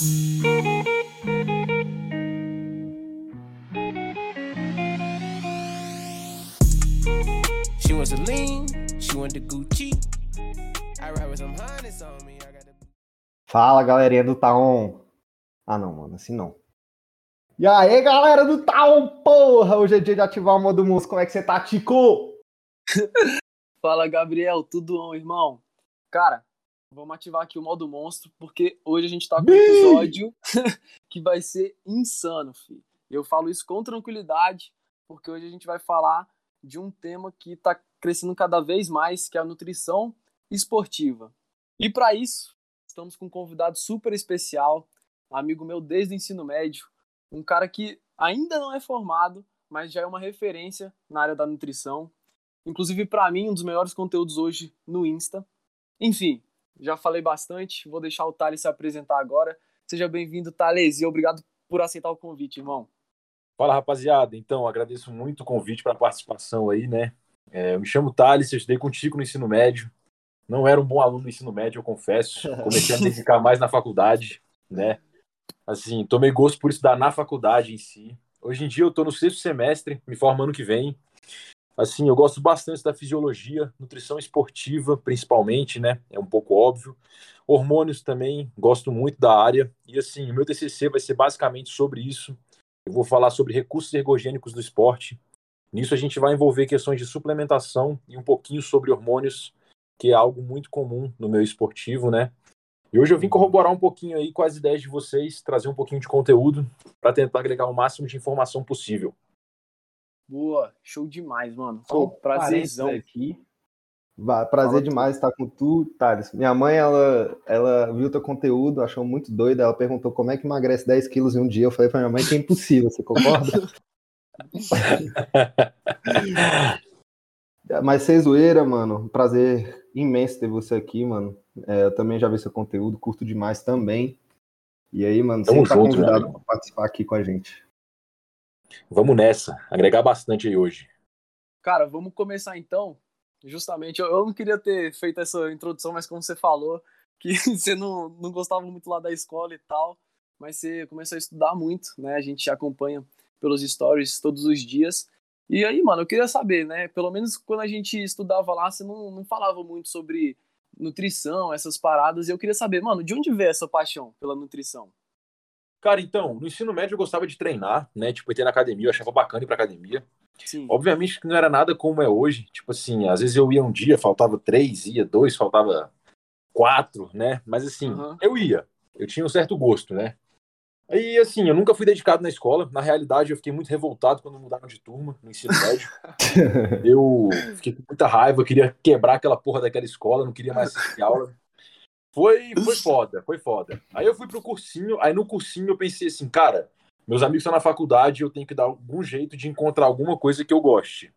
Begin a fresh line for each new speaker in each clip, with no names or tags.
She wants to lean, she want the Gucci. I ride with some harness on me. I got the
Fala, galerinha do Taon. Ah, não, mano, assim não. E aí, galera do Taon, porra! Hoje é dia de ativar o modo música. Como é que você tá, Tico?
Fala, Gabriel, tudo bom, irmão? Cara, vamos ativar aqui o modo monstro, porque hoje a gente tá com um episódio que vai ser insano, filho. Eu falo isso com tranquilidade, porque hoje a gente vai falar de um tema que tá crescendo cada vez mais, que é a nutrição esportiva. E para isso, estamos com um convidado super especial, amigo meu desde o ensino médio, um cara que ainda não é formado, mas já é uma referência na área da nutrição. Inclusive, para mim, um dos melhores conteúdos hoje no Insta. Enfim, já falei bastante, vou deixar o Thales se apresentar agora. Seja bem-vindo, Thales, e obrigado por aceitar o convite, irmão.
Fala, rapaziada. Então, agradeço muito o convite para a participação aí, né? É, eu me chamo Thales, eu estudei contigo no ensino médio. Não era um bom aluno no ensino médio, eu confesso. Comecei a me dedicar mais na faculdade, né? Assim, tomei gosto por estudar na faculdade em si. Hoje em dia eu estou no sexto semestre, me formo ano que vem. Assim, eu gosto bastante da fisiologia, nutrição esportiva, principalmente, né? É um pouco óbvio. Hormônios também, gosto muito da área. E assim, o meu TCC vai ser basicamente sobre isso. Eu vou falar sobre recursos ergogênicos do esporte. Nisso a gente vai envolver questões de suplementação e um pouquinho sobre hormônios, que é algo muito comum no meio esportivo, né? E hoje eu vim corroborar um pouquinho aí com as ideias de vocês, trazer um pouquinho de conteúdo para tentar agregar o máximo de informação possível.
Boa, show demais, mano. Pô, prazerzão.
parênteses aqui. Vá, prazer
Fala
demais estar com tu, Thales. Minha mãe, ela, ela viu teu conteúdo, achou muito doida. Ela perguntou como é que emagrece 10 quilos em um dia. Eu falei pra minha mãe que é impossível, você concorda? Mas sem zoeira, mano. Prazer imenso ter você aqui, mano. É, eu também já vi seu conteúdo, curto demais também. E aí, mano,
Tamo
sempre tá
junto,
convidado
meu
para participar aqui com a gente.
Vamos nessa, agregar bastante aí hoje.
Cara, vamos começar então. Justamente, eu, não queria ter feito essa introdução, mas como você falou, que você não, não gostava muito lá da escola e tal, mas você começou a estudar muito, né? A gente acompanha pelos stories todos os dias. E aí, mano, eu queria saber, né? Pelo menos quando a gente estudava lá, você não, não falava muito sobre nutrição, essas paradas, e eu queria saber, mano, de onde veio essa paixão pela nutrição?
Cara, então, no ensino médio eu gostava de treinar, né? Tipo, ir na academia, eu achava bacana ir pra academia.
Sim.
Obviamente que não era nada como é hoje. Tipo assim, às vezes eu ia um dia, faltava três, ia dois, faltava quatro, né? Mas assim,
Aham.
eu ia. Eu tinha um certo gosto, né? Aí, assim, eu nunca fui dedicado na escola. Na realidade, eu fiquei muito revoltado quando mudaram de turma no ensino médio. Eu fiquei com muita raiva, queria quebrar aquela porra daquela escola, não queria mais assistir aula. Foi, foi foda, foi foda. Aí eu fui pro cursinho, aí no cursinho eu pensei assim, cara, meus amigos estão na faculdade, eu tenho que dar algum jeito de encontrar alguma coisa que eu goste.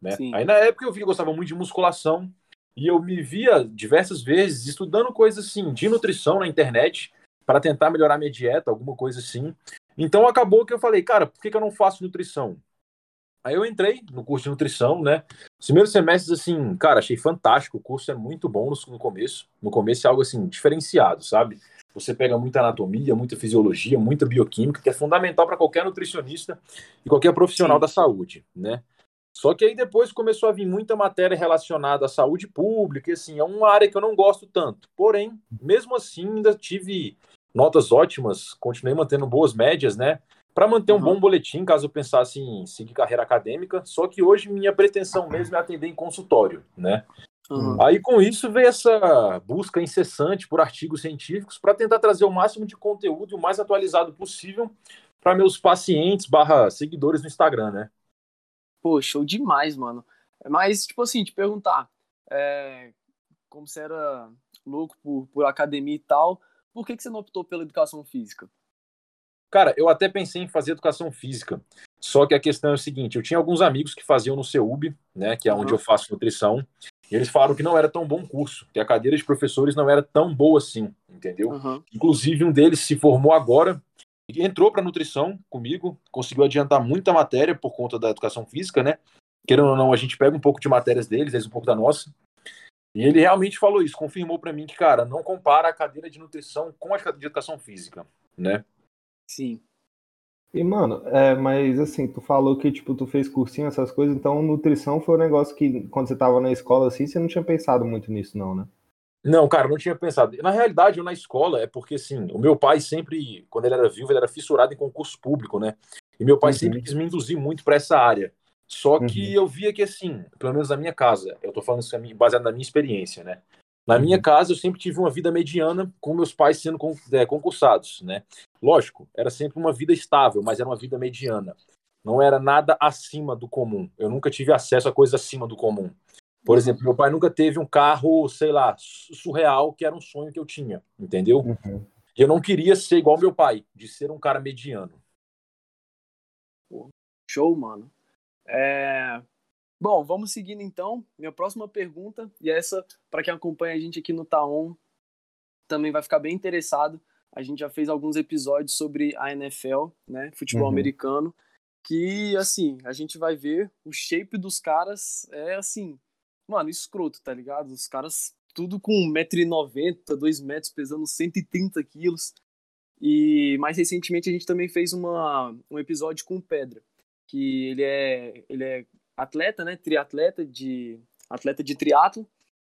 Né?
Sim.
Aí na época eu vi que eu gostava muito de musculação e eu me via diversas vezes estudando coisas assim de nutrição na internet para tentar melhorar minha dieta, alguma coisa assim. Então acabou que eu falei, cara, por que, que eu não faço nutrição? Aí eu entrei no curso de nutrição, né? Os primeiros semestres, assim, cara, achei fantástico. O curso é muito bom no, no começo. No começo é algo, assim, diferenciado, sabe? Você pega muita anatomia, muita fisiologia, muita bioquímica, que é fundamental para qualquer nutricionista e qualquer profissional
Sim.
da saúde, né? Só que aí depois começou a vir muita matéria relacionada à saúde pública, e assim, é uma área que eu não gosto tanto. Porém, mesmo assim, ainda tive notas ótimas, continuei mantendo boas médias, né? Para manter um
Uhum.
bom boletim, caso eu pensasse em seguir carreira acadêmica. Só que hoje minha pretensão mesmo é atender em consultório, né?
Aham.
Aí com isso veio essa busca incessante por artigos científicos para tentar trazer o máximo de conteúdo o mais atualizado possível para meus pacientes barra seguidores no Instagram, né?
Pô, show demais, mano. Mas, tipo assim, te perguntar, é, como você era louco por, por academia e tal, por que, que você não optou pela educação física?
Cara, eu até pensei em fazer educação física. Só que a questão é o seguinte: eu tinha alguns amigos que faziam no CEUB, né, que é onde
Uhum.
eu faço nutrição, e eles falaram que não era tão bom curso, que a cadeira de professores não era tão boa assim, entendeu?
Aham.
Inclusive, um deles se formou agora, e entrou para nutrição comigo, conseguiu adiantar muita matéria por conta da educação física, né? Querendo ou não, a gente pega um pouco de matérias deles, eles um pouco da nossa. E ele realmente falou isso, confirmou para mim que, cara, não compara a cadeira de nutrição com a de educação física. né?
Sim.
E, mano, é, mas assim, tu falou que, tipo, tu fez cursinho, essas coisas, então nutrição foi um negócio que, quando você tava na escola, assim, você não tinha pensado muito nisso, não, né?
Não, cara, não tinha pensado. Na realidade, eu na escola, é porque, assim, o meu pai sempre, quando ele era vivo, ele era fissurado em concurso público, né? E meu pai
Uhum.
sempre quis me induzir muito para essa área. Só que
Uhum.
eu via que, assim, pelo menos na minha casa, eu tô falando isso mim- baseado na minha experiência, né? Na minha
Uhum.
casa, eu sempre tive uma vida mediana, com meus pais sendo é, concursados, né? Lógico, era sempre uma vida estável, mas era uma vida mediana. Não era nada acima do comum. Eu nunca tive acesso a coisas acima do comum. Por exemplo, meu pai nunca teve um carro, sei lá, su- surreal, que era um sonho que eu tinha, entendeu?
Uhum.
Eu não queria ser igual meu pai, de ser um cara mediano.
Show, mano. É... Bom, vamos seguindo então. Minha próxima pergunta, e essa, para quem acompanha a gente aqui no Taon, também vai ficar bem interessado. A gente já fez alguns episódios sobre a NFL, né? Futebol
Uhum.
americano. Que, assim, a gente vai ver o shape dos caras é assim, mano, escroto, tá ligado? Os caras tudo com 1,90m, 2 metros, pesando 130 quilos. E mais recentemente a gente também fez uma, um episódio com o Pedra, que ele é, ele é atleta, né? Triatleta de atleta de triatlo.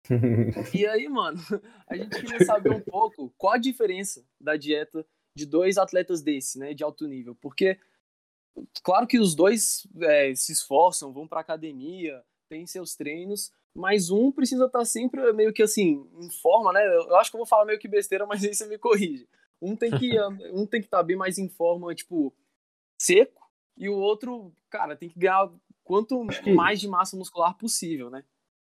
E aí, mano, a gente queria saber um pouco qual a diferença da dieta de dois atletas desse, né, de alto nível, porque claro que os dois é, se esforçam, vão pra academia, têm seus treinos, mas um precisa estar sempre meio que assim em forma, né? Eu eu acho que eu vou falar meio que besteira, mas aí você me corrige. Um tem que um tem que estar bem mais em forma, tipo seco, e o outro, cara, tem que ganhar quanto
que-
mais de massa muscular possível, né?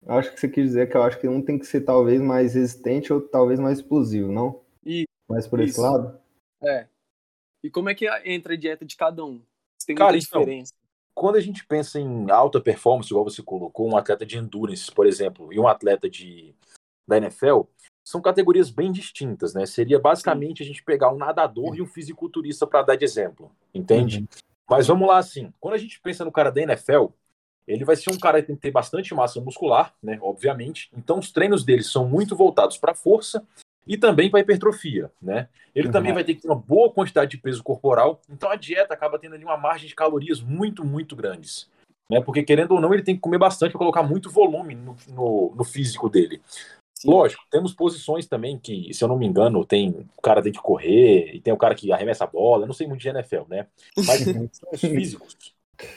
Eu acho que você quis dizer que eu acho que um tem que ser talvez mais resistente ou talvez mais explosivo, não?
E-
Mais por esse
isso.
lado?
É. E como é que entra a dieta de cada um? Tem
Cara,
muita
então,
diferença.
Quando a gente pensa em alta performance, igual você colocou, um atleta de endurance, por exemplo, e um atleta de da NFL, são categorias bem distintas, né? Seria basicamente a gente pegar um nadador e um fisiculturista para dar de exemplo, entende?
Uhum.
Mas vamos lá, assim, quando a gente pensa no cara da NFL, ele vai ser um cara que tem que ter bastante massa muscular, né? Obviamente. Então os treinos dele são muito voltados para força e também para hipertrofia, né? Ele
Uhum.
também vai ter que ter uma boa quantidade de peso corporal. Então a dieta acaba tendo ali uma margem de calorias muito, muito grandes, né? Porque querendo ou não, ele tem que comer bastante para colocar muito volume no, no, no físico dele. Lógico, temos posições também que, se eu não me engano, tem o cara tem que correr e tem o cara que arremessa a bola. Eu não sei muito de NFL, né? Mas os físicos.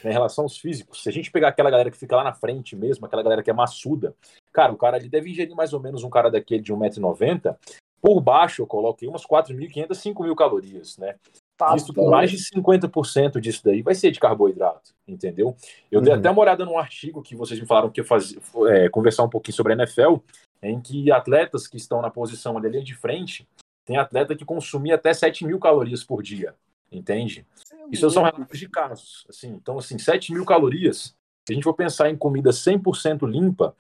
né, Em relação aos físicos, se a gente pegar aquela galera que fica lá na frente mesmo, aquela galera que é maçuda, cara, o cara ele deve ingerir mais ou menos um cara daquele de 1,90m. Por baixo, eu coloquei umas 4.500, 5.000 calorias, né?
Tá,
Isso mais de 50% disso daí vai ser de carboidrato, entendeu? Eu dei
Uhum.
até uma olhada num artigo que vocês me falaram que eu fazia, é, conversar um pouquinho sobre a NFL, em que atletas que estão na posição ali, ali de frente, tem atleta que consumia até 7 mil calorias por dia, entende? Isso são relatos de casos. Assim, então, assim, 7 mil calorias, se a gente for pensar em comida 100% limpa,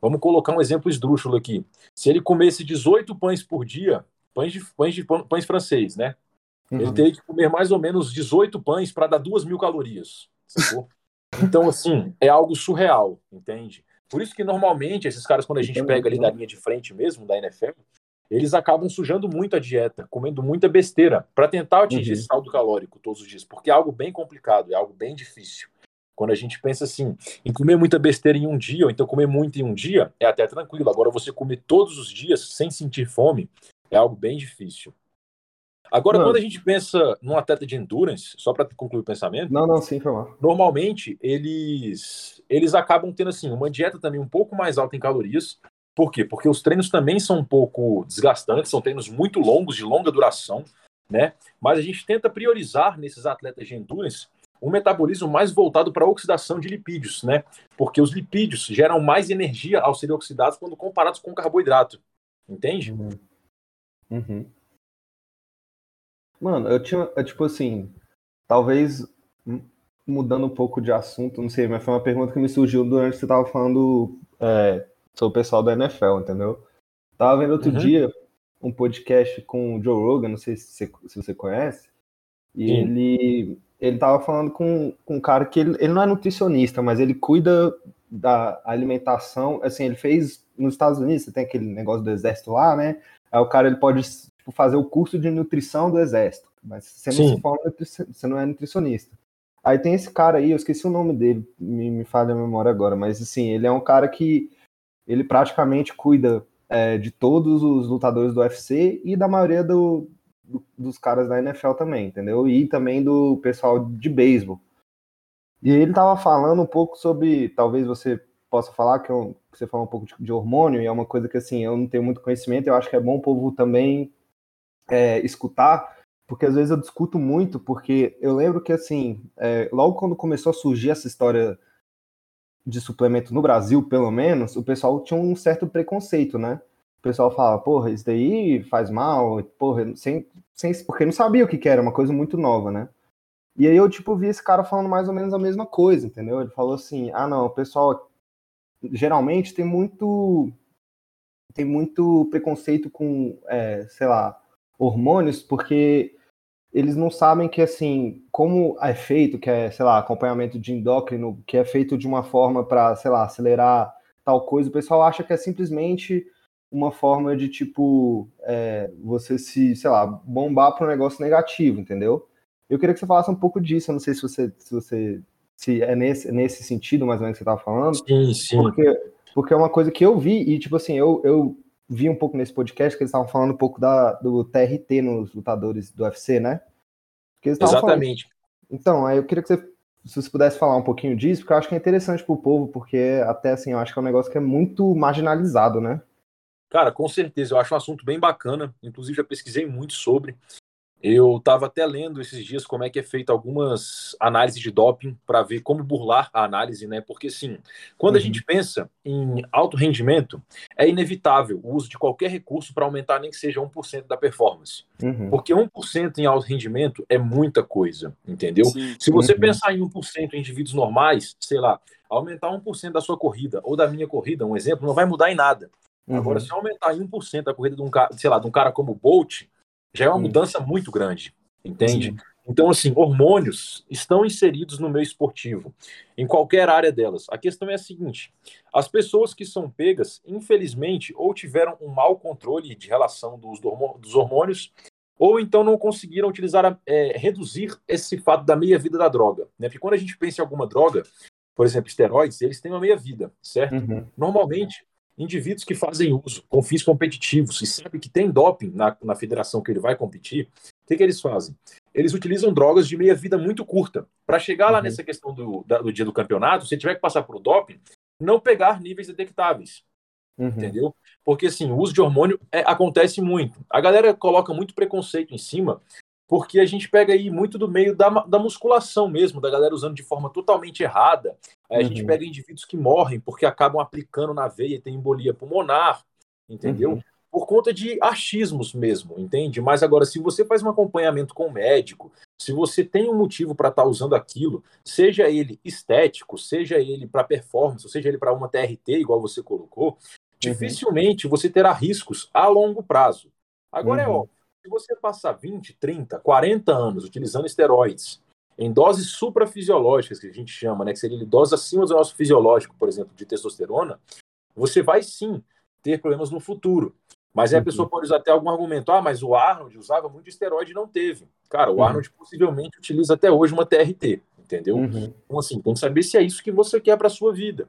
vamos colocar um exemplo esdrúxulo aqui. Se ele comesse 18 pães por dia, pães de, pães de pães francês, né? Ele
Uhum.
teria que comer mais ou menos 18 pães para dar 2 mil calorias. Sacou? Então, assim, é algo surreal, entende? Por isso que normalmente esses caras, quando a gente pega ali da linha de frente mesmo, da NFL, eles acabam sujando muito a dieta, comendo muita besteira, para tentar atingir
Uhum.
esse saldo calórico todos os dias, porque é algo bem complicado, é algo bem difícil. Quando a gente pensa assim, em comer muita besteira em um dia, ou então comer muito em um dia, é até tranquilo. Agora, você comer todos os dias sem sentir fome, é algo bem difícil. Agora,
Mano.
quando a gente pensa num atleta de endurance, só para concluir o pensamento,
Não, não, sim, foi mal.
normalmente eles eles acabam tendo assim uma dieta também um pouco mais alta em calorias. Por quê? Porque os treinos também são um pouco desgastantes, são treinos muito longos, de longa duração, né? Mas a gente tenta priorizar nesses atletas de endurance um metabolismo mais voltado para a oxidação de lipídios, né? Porque os lipídios geram mais energia ao serem oxidados quando comparados com o carboidrato. Entende?
Uhum. Uhum. Mano, eu tinha, é, tipo assim, talvez mudando um pouco de assunto, não sei, mas foi uma pergunta que me surgiu durante que você tava falando é, sobre o pessoal da NFL, entendeu? Tava vendo outro
Uhum.
dia um podcast com o Joe Rogan, não sei se você, se você conhece, e
Sim.
ele, ele tava falando com, com um cara que ele, ele não é nutricionista, mas ele cuida da alimentação, assim, ele fez nos Estados Unidos, você tem aquele negócio do exército lá, né? Aí o cara ele pode tipo, fazer o curso de nutrição do exército, mas você não
Sim.
se forma, você não é nutricionista. Aí tem esse cara aí, eu esqueci o nome dele, me, me falha a memória agora, mas assim, ele é um cara que ele praticamente cuida é, de todos os lutadores do UFC e da maioria do, do, dos caras da NFL também, entendeu? E também do pessoal de beisebol. E ele tava falando um pouco sobre, talvez você possa falar, que, eu, que você fala um pouco de, de, hormônio, e é uma coisa que assim, eu não tenho muito conhecimento, eu acho que é bom o povo também é, escutar, porque às vezes eu discuto muito, porque eu lembro que assim, é, logo quando começou a surgir essa história de suplemento no Brasil, pelo menos, o pessoal tinha um certo preconceito, né? O pessoal falava, porra, isso daí faz mal, porra, sem, sem, porque não sabia o que, que era, uma coisa muito nova, né? E aí eu, tipo, vi esse cara falando mais ou menos a mesma coisa, entendeu? Ele falou assim, ah, não, o pessoal geralmente tem muito tem muito preconceito com, é, sei lá, hormônios, porque eles não sabem que, assim, como é feito, que é, sei lá, acompanhamento de endócrino, que é feito de uma forma para, sei lá, acelerar tal coisa, o pessoal acha que é simplesmente uma forma de, tipo, é, você se, sei lá, bombar para um negócio negativo, entendeu? Eu queria que você falasse um pouco disso, eu não sei se você, se você se é nesse, nesse sentido mais ou menos que você estava falando.
Sim, sim.
Porque, porque é uma coisa que eu vi, e tipo assim, eu, eu vi um pouco nesse podcast que eles estavam falando um pouco da, do TRT nos lutadores do UFC, né?
Exatamente.
Falando... Então, aí eu queria que você, se você pudesse falar um pouquinho disso, porque eu acho que é interessante pro povo, porque até assim, eu acho que é um negócio que é muito marginalizado, né?
Cara, com certeza, eu acho um assunto bem bacana, inclusive já pesquisei muito sobre. Eu estava até lendo esses dias como é que é feita algumas análises de doping para ver como burlar a análise, né? Porque sim, quando uhum. a gente pensa em alto rendimento, é inevitável o uso de qualquer recurso para aumentar nem que seja 1% da performance. Uhum. Porque 1% em alto rendimento é muita coisa, entendeu? Sim. Se você uhum. pensar em 1% em indivíduos normais, sei lá, aumentar 1% da sua corrida ou da minha corrida, um exemplo, não vai mudar em nada. Agora, se aumentar em 1% a corrida de um cara, sei lá, de um cara como o Bolt, já é uma mudança muito grande, entende? Sim. Então, assim, hormônios estão inseridos no meio esportivo, em qualquer área delas. A questão é a seguinte: as pessoas que são pegas, infelizmente, ou tiveram um mau controle de relação dos, dos hormônios, ou então não conseguiram utilizar, é, reduzir esse fato da meia-vida da droga. Né? Porque quando a gente pensa em alguma droga, por exemplo, esteroides, eles têm uma meia-vida, certo? Uhum. Normalmente, indivíduos que fazem uso com fins competitivos e sabe que tem doping na, na federação que ele vai competir, o que, que eles fazem? Eles utilizam drogas de meia-vida muito curta. Para chegar lá uhum. nessa questão do, da, do dia do campeonato, se tiver que passar por doping, não pegar níveis detectáveis. Uhum. Entendeu? Porque, assim, o uso de hormônio é, acontece muito. A galera coloca muito preconceito em cima, porque a gente pega aí muito do meio da, da musculação mesmo, da galera usando de forma totalmente errada. Aí a uhum. gente pega indivíduos que morrem porque acabam aplicando na veia e tem embolia pulmonar, entendeu? Uhum. Por conta de achismos mesmo, entende? Mas agora, se você faz um acompanhamento com o médico, se você tem um motivo para estar tá usando aquilo, seja ele estético, seja ele para performance, seja ele para uma TRT, igual você colocou, uhum. dificilmente você terá riscos a longo prazo. Agora é óbvio se você passar 20, 30, 40 anos utilizando esteroides em doses suprafisiológicas, que a gente chama, né, que seria doses acima do nosso fisiológico, por exemplo, de testosterona, você vai sim ter problemas no futuro. Mas aí a pessoa pode usar até algum argumento, ah, mas o Arnold usava muito esteroide e não teve. Cara, o uhum. Arnold possivelmente utiliza até hoje uma TRT, entendeu? Uhum. Então, assim, tem que saber se é isso que você quer para sua vida.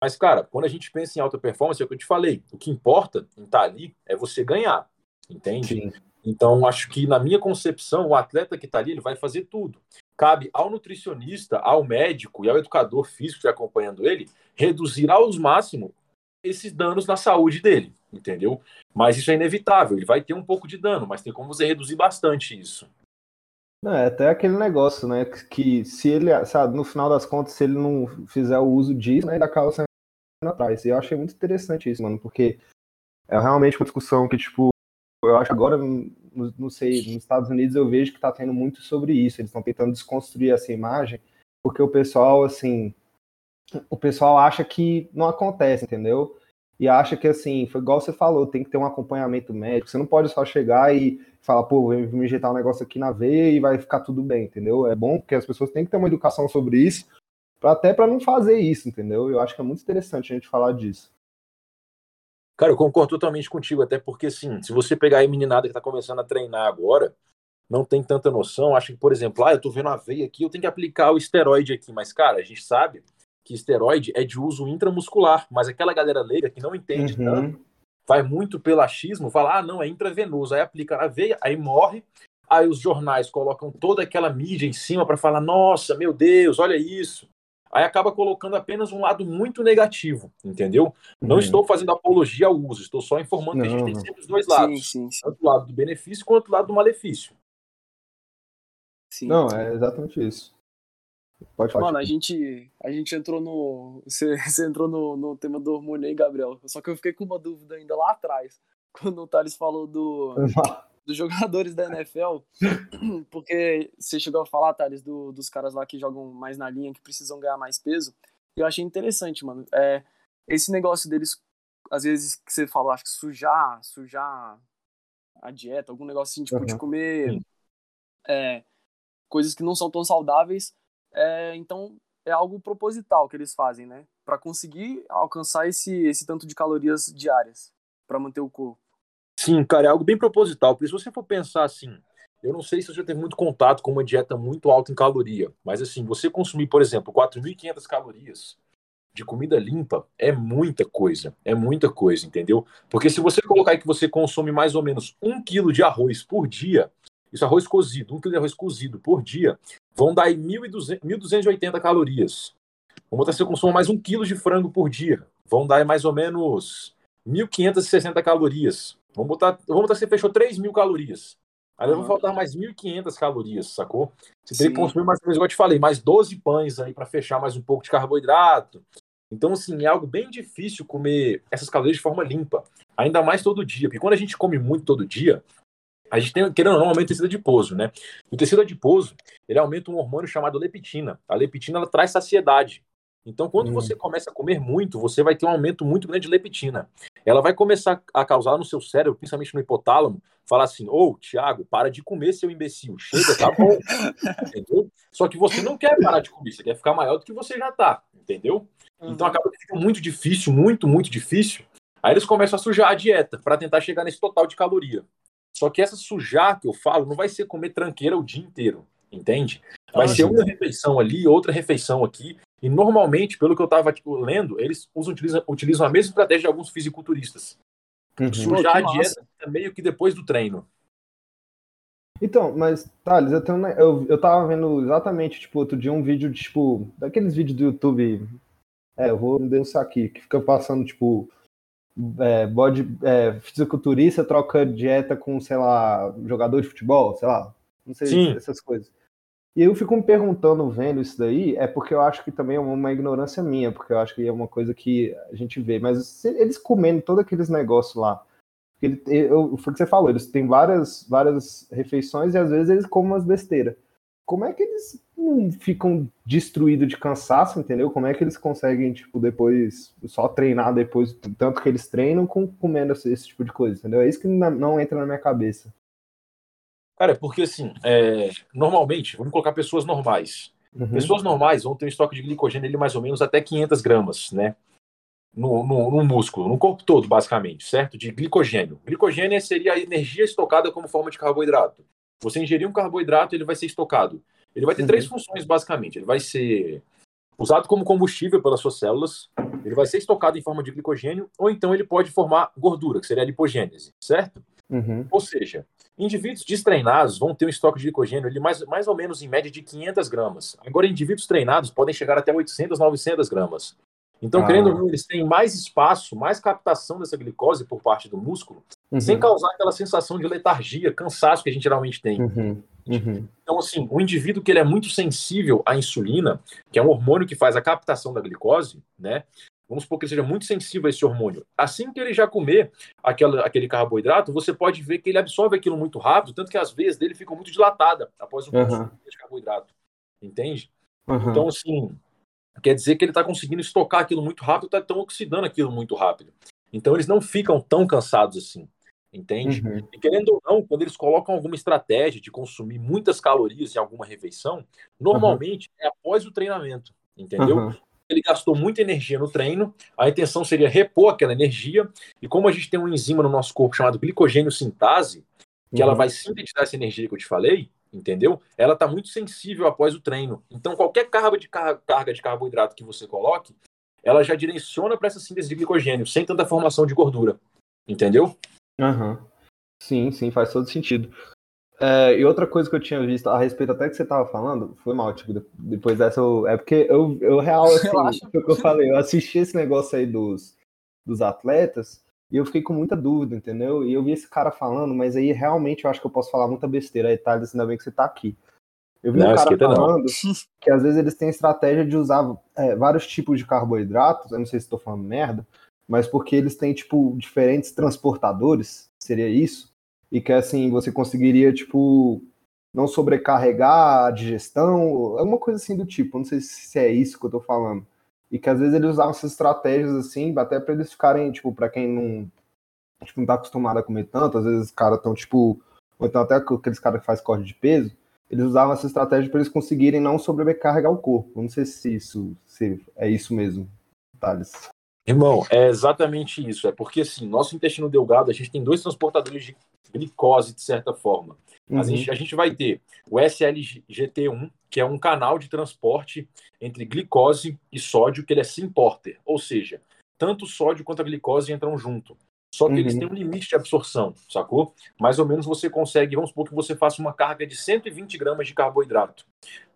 Mas, cara, quando a gente pensa em alta performance, é o que eu te falei, o que importa em estar tá ali é você ganhar, entende? Sim. Então, acho que na minha concepção, o atleta que está ali, ele vai fazer tudo. Cabe ao nutricionista, ao médico e ao educador físico que está acompanhando ele, reduzir ao máximo esses danos na saúde dele, entendeu? Mas isso é inevitável, ele vai ter um pouco de dano, mas tem como você reduzir bastante isso.
É até aquele negócio, né? Que se ele, sabe, no final das contas, se ele não fizer o uso disso, né, ele acaba saindo atrás. E eu achei muito interessante isso, mano, porque é realmente uma discussão que, tipo, eu acho agora, não sei, nos Estados Unidos eu vejo que está tendo muito sobre isso. Eles estão tentando desconstruir essa imagem, porque o pessoal, assim, o pessoal acha que não acontece, entendeu? E acha que, assim, foi igual você falou, tem que ter um acompanhamento médico. Você não pode só chegar e falar, pô, vou me injetar um negócio aqui na veia e vai ficar tudo bem, entendeu? É bom porque as pessoas têm que ter uma educação sobre isso, até para não fazer isso, entendeu? Eu acho que é muito interessante a gente falar disso.
Cara, eu concordo totalmente contigo, até porque, assim, se você pegar a meninada que tá começando a treinar agora, não tem tanta noção, acha que, por exemplo, ah, eu tô vendo a veia aqui, eu tenho que aplicar o esteroide aqui, mas, cara, a gente sabe que esteroide é de uso intramuscular, mas aquela galera leiga que não entende
Uhum.
tanto, vai muito pelo achismo, fala, ah, não, é intravenoso, aí aplica na veia, aí morre, aí os jornais colocam toda aquela mídia em cima para falar, nossa, meu Deus, olha isso. Aí acaba colocando apenas um lado muito negativo, entendeu? Não
Uhum.
estou fazendo apologia ao uso, estou só informando que a gente
Não,
tem
não.
sempre os dois
Sim,
lados.
sim, sim.
Tanto o lado do benefício quanto o lado do malefício.
sim.
Não, é exatamente isso. Pode falar.
Mano, a gente, a gente entrou no. Você, você entrou no, no tema do hormônio aí, Gabriel. Só que eu fiquei com uma dúvida ainda lá atrás. Quando o Thales falou do, dos jogadores da NFL. Porque você chegou a falar, Thales, do, dos caras lá que jogam mais na linha, que precisam ganhar mais peso. E eu achei interessante, mano. É, esse negócio deles, às vezes, que você falou, acho que sujar, sujar a dieta, algum negócio assim, tipo, de
Uhum.
comer
Sim.
é, coisas que não são tão saudáveis. É, então, é algo proposital que eles fazem, né? Pra conseguir alcançar esse, esse tanto de calorias diárias pra manter o corpo.
Sim, cara, é algo bem proposital. Porque se você for pensar assim, eu não sei se você já teve muito contato com uma dieta muito alta em caloria, mas assim, você consumir, por exemplo, 4.500 calorias de comida limpa é muita coisa, é muita coisa, entendeu? Porque se você colocar aí que você consome mais ou menos um quilo de arroz por dia, isso é arroz cozido, um quilo de arroz cozido por dia, vão dar aí 1.200 1.280 calorias. Vamos botar se você consome mais um quilo de frango por dia, vão dar aí mais ou menos 1.560 calorias. Vamos botar, vamos botar que você fechou 3.000 calorias. Aí
Uhum.
vão faltar mais 1.500 calorias, sacou? Você teria que consumir mais, igual eu te falei, mais 12 pães aí para fechar mais um pouco de carboidrato. Então, assim, é algo bem difícil comer essas calorias de forma limpa. Ainda mais todo dia. Porque quando a gente come muito todo dia, a gente tem, querendo ou não, um aumento de tecido adiposo, né? O tecido adiposo, ele aumenta um hormônio chamado leptina. A leptina, ela traz saciedade. Então, quando
Hum.
você começa a comer muito, você vai ter um aumento muito grande de leptina. Ela vai começar a causar no seu cérebro, principalmente no hipotálamo, falar assim: ô, Thiago, para de comer, seu imbecil. Chega, tá bom. entendeu? Só que você não quer parar de comer, você quer ficar maior do que você já tá, entendeu? Então acaba que fica muito difícil, muito, muito difícil. Aí eles começam a sujar a dieta para tentar chegar nesse total de caloria. Só que essa sujar que eu falo não vai ser comer tranqueira o dia inteiro, entende? Vai
Ah,
ser uma refeição ali, outra refeição aqui. E normalmente, pelo que eu estava lendo, eles usam, utilizam, utilizam a mesma estratégia de alguns fisiculturistas.
Uhum.
Sujar a dieta é meio que depois do treino.
Então, mas, Thales, eu, tenho, eu, eu tava vendo exatamente, tipo, outro dia um vídeo, de, tipo, daqueles vídeos do YouTube. É, eu vou denunciar aqui, que fica passando, tipo, é, body, é, fisiculturista troca dieta com, sei lá, jogador de futebol, sei lá, não sei,
Sim.
essas coisas. E eu fico me perguntando, vendo isso daí, é porque eu acho que também é uma ignorância minha, porque eu acho que é uma coisa que a gente vê, mas eles comendo todos aqueles negócios lá, ele, eu, foi o que você falou, eles têm várias, várias refeições e às vezes eles comem umas besteiras. Como é que eles não ficam destruídos de cansaço, entendeu? Como é que eles conseguem, tipo, depois, só treinar depois, tanto que eles treinam com comendo esse, esse tipo de coisa, entendeu? É isso que não, não entra na minha cabeça.
Cara, porque assim, é, normalmente, vamos colocar pessoas normais.
Uhum.
Pessoas normais vão ter um estoque de glicogênio ali mais ou menos até 500 gramas, né? No, no, no músculo, no corpo todo, basicamente, certo? De glicogênio. Glicogênio seria a energia estocada como forma de carboidrato. Você ingerir um carboidrato, ele vai ser estocado. Ele vai ter
Uhum.
três funções, basicamente. Ele vai ser usado como combustível pelas suas células, ele vai ser estocado em forma de glicogênio, ou então ele pode formar gordura, que seria a lipogênese, certo?
Uhum.
Ou seja, indivíduos destreinados vão ter um estoque de glicogênio ali mais, mais ou menos em média de 500 gramas. Agora, indivíduos treinados podem chegar até 800, 900 gramas. Então,
Ah.
querendo ou não, eles têm mais espaço, mais captação dessa glicose por parte do músculo,
Uhum.
sem causar aquela sensação de letargia, cansaço que a gente geralmente tem.
Uhum. Uhum.
Então, assim, o indivíduo que ele é muito sensível à insulina, que é um hormônio que faz a captação da glicose, né? Vamos supor que ele seja muito sensível a esse hormônio. Assim que ele já comer aquela, aquele carboidrato, você pode ver que ele absorve aquilo muito rápido, tanto que as veias dele ficam muito dilatadas após o
Aham.
consumo de carboidrato. Entende?
Uhum.
Então, assim, quer dizer que ele está conseguindo estocar aquilo muito rápido, está tão oxidando aquilo muito rápido. Então, eles não ficam tão cansados assim. Entende?
Uhum.
E querendo ou não, quando eles colocam alguma estratégia de consumir muitas calorias em alguma refeição, normalmente é após o treinamento, entendeu?
Uhum.
Ele gastou muita energia no treino, a intenção seria repor aquela energia, e como a gente tem uma enzima no nosso corpo chamado glicogênio sintase, que ela
Uhum.
vai sintetizar essa energia que eu te falei, entendeu? Ela está muito sensível após o treino. Então, qualquer carga de, car- carga de carboidrato que você coloque, ela já direciona para essa síntese de glicogênio, sem tanta formação de gordura. Entendeu?
Aham. Sim, sim, faz todo sentido. É, e outra coisa que eu tinha visto a respeito até que você tava falando, foi mal, tipo, de- depois dessa eu, é porque eu, eu real, assim,
Relaxa.
foi o que eu falei, eu assisti esse negócio aí dos, dos atletas e eu fiquei com muita dúvida, entendeu? E eu vi esse cara falando, mas aí realmente eu acho que eu posso falar muita besteira aí, Thales, ainda bem que você tá aqui. Eu vi
Não,
um cara
esquenta não.
falando que às vezes eles têm estratégia de usar é, vários tipos de carboidratos, eu não sei se estou falando merda, mas porque eles têm, tipo, diferentes transportadores, seria isso? E que, assim, você conseguiria, tipo, não sobrecarregar a digestão, alguma coisa assim do tipo, não sei se é isso que eu tô falando. E que às vezes eles usavam essas estratégias, assim, até pra eles ficarem, tipo, pra quem não, tipo, não tá acostumado a comer tanto, às vezes os caras tão, tipo, ou então até aqueles caras que fazem corte de peso, eles usavam essa estratégia para eles conseguirem não sobrecarregar o corpo. Não sei se isso se é isso mesmo, Thales.
Irmão, é exatamente isso. É porque, assim, nosso intestino delgado, a gente tem dois transportadores de glicose, de certa forma. A,
Uhum.
gente, a gente vai ter o SLGT1, que é um canal de transporte entre glicose e sódio, que ele é sim-porter. Ou seja, tanto o sódio quanto a glicose entram junto. Só que
Uhum.
eles têm um limite de absorção, sacou? Mais ou menos você consegue, vamos supor que você faça uma carga de 120 gramas de carboidrato.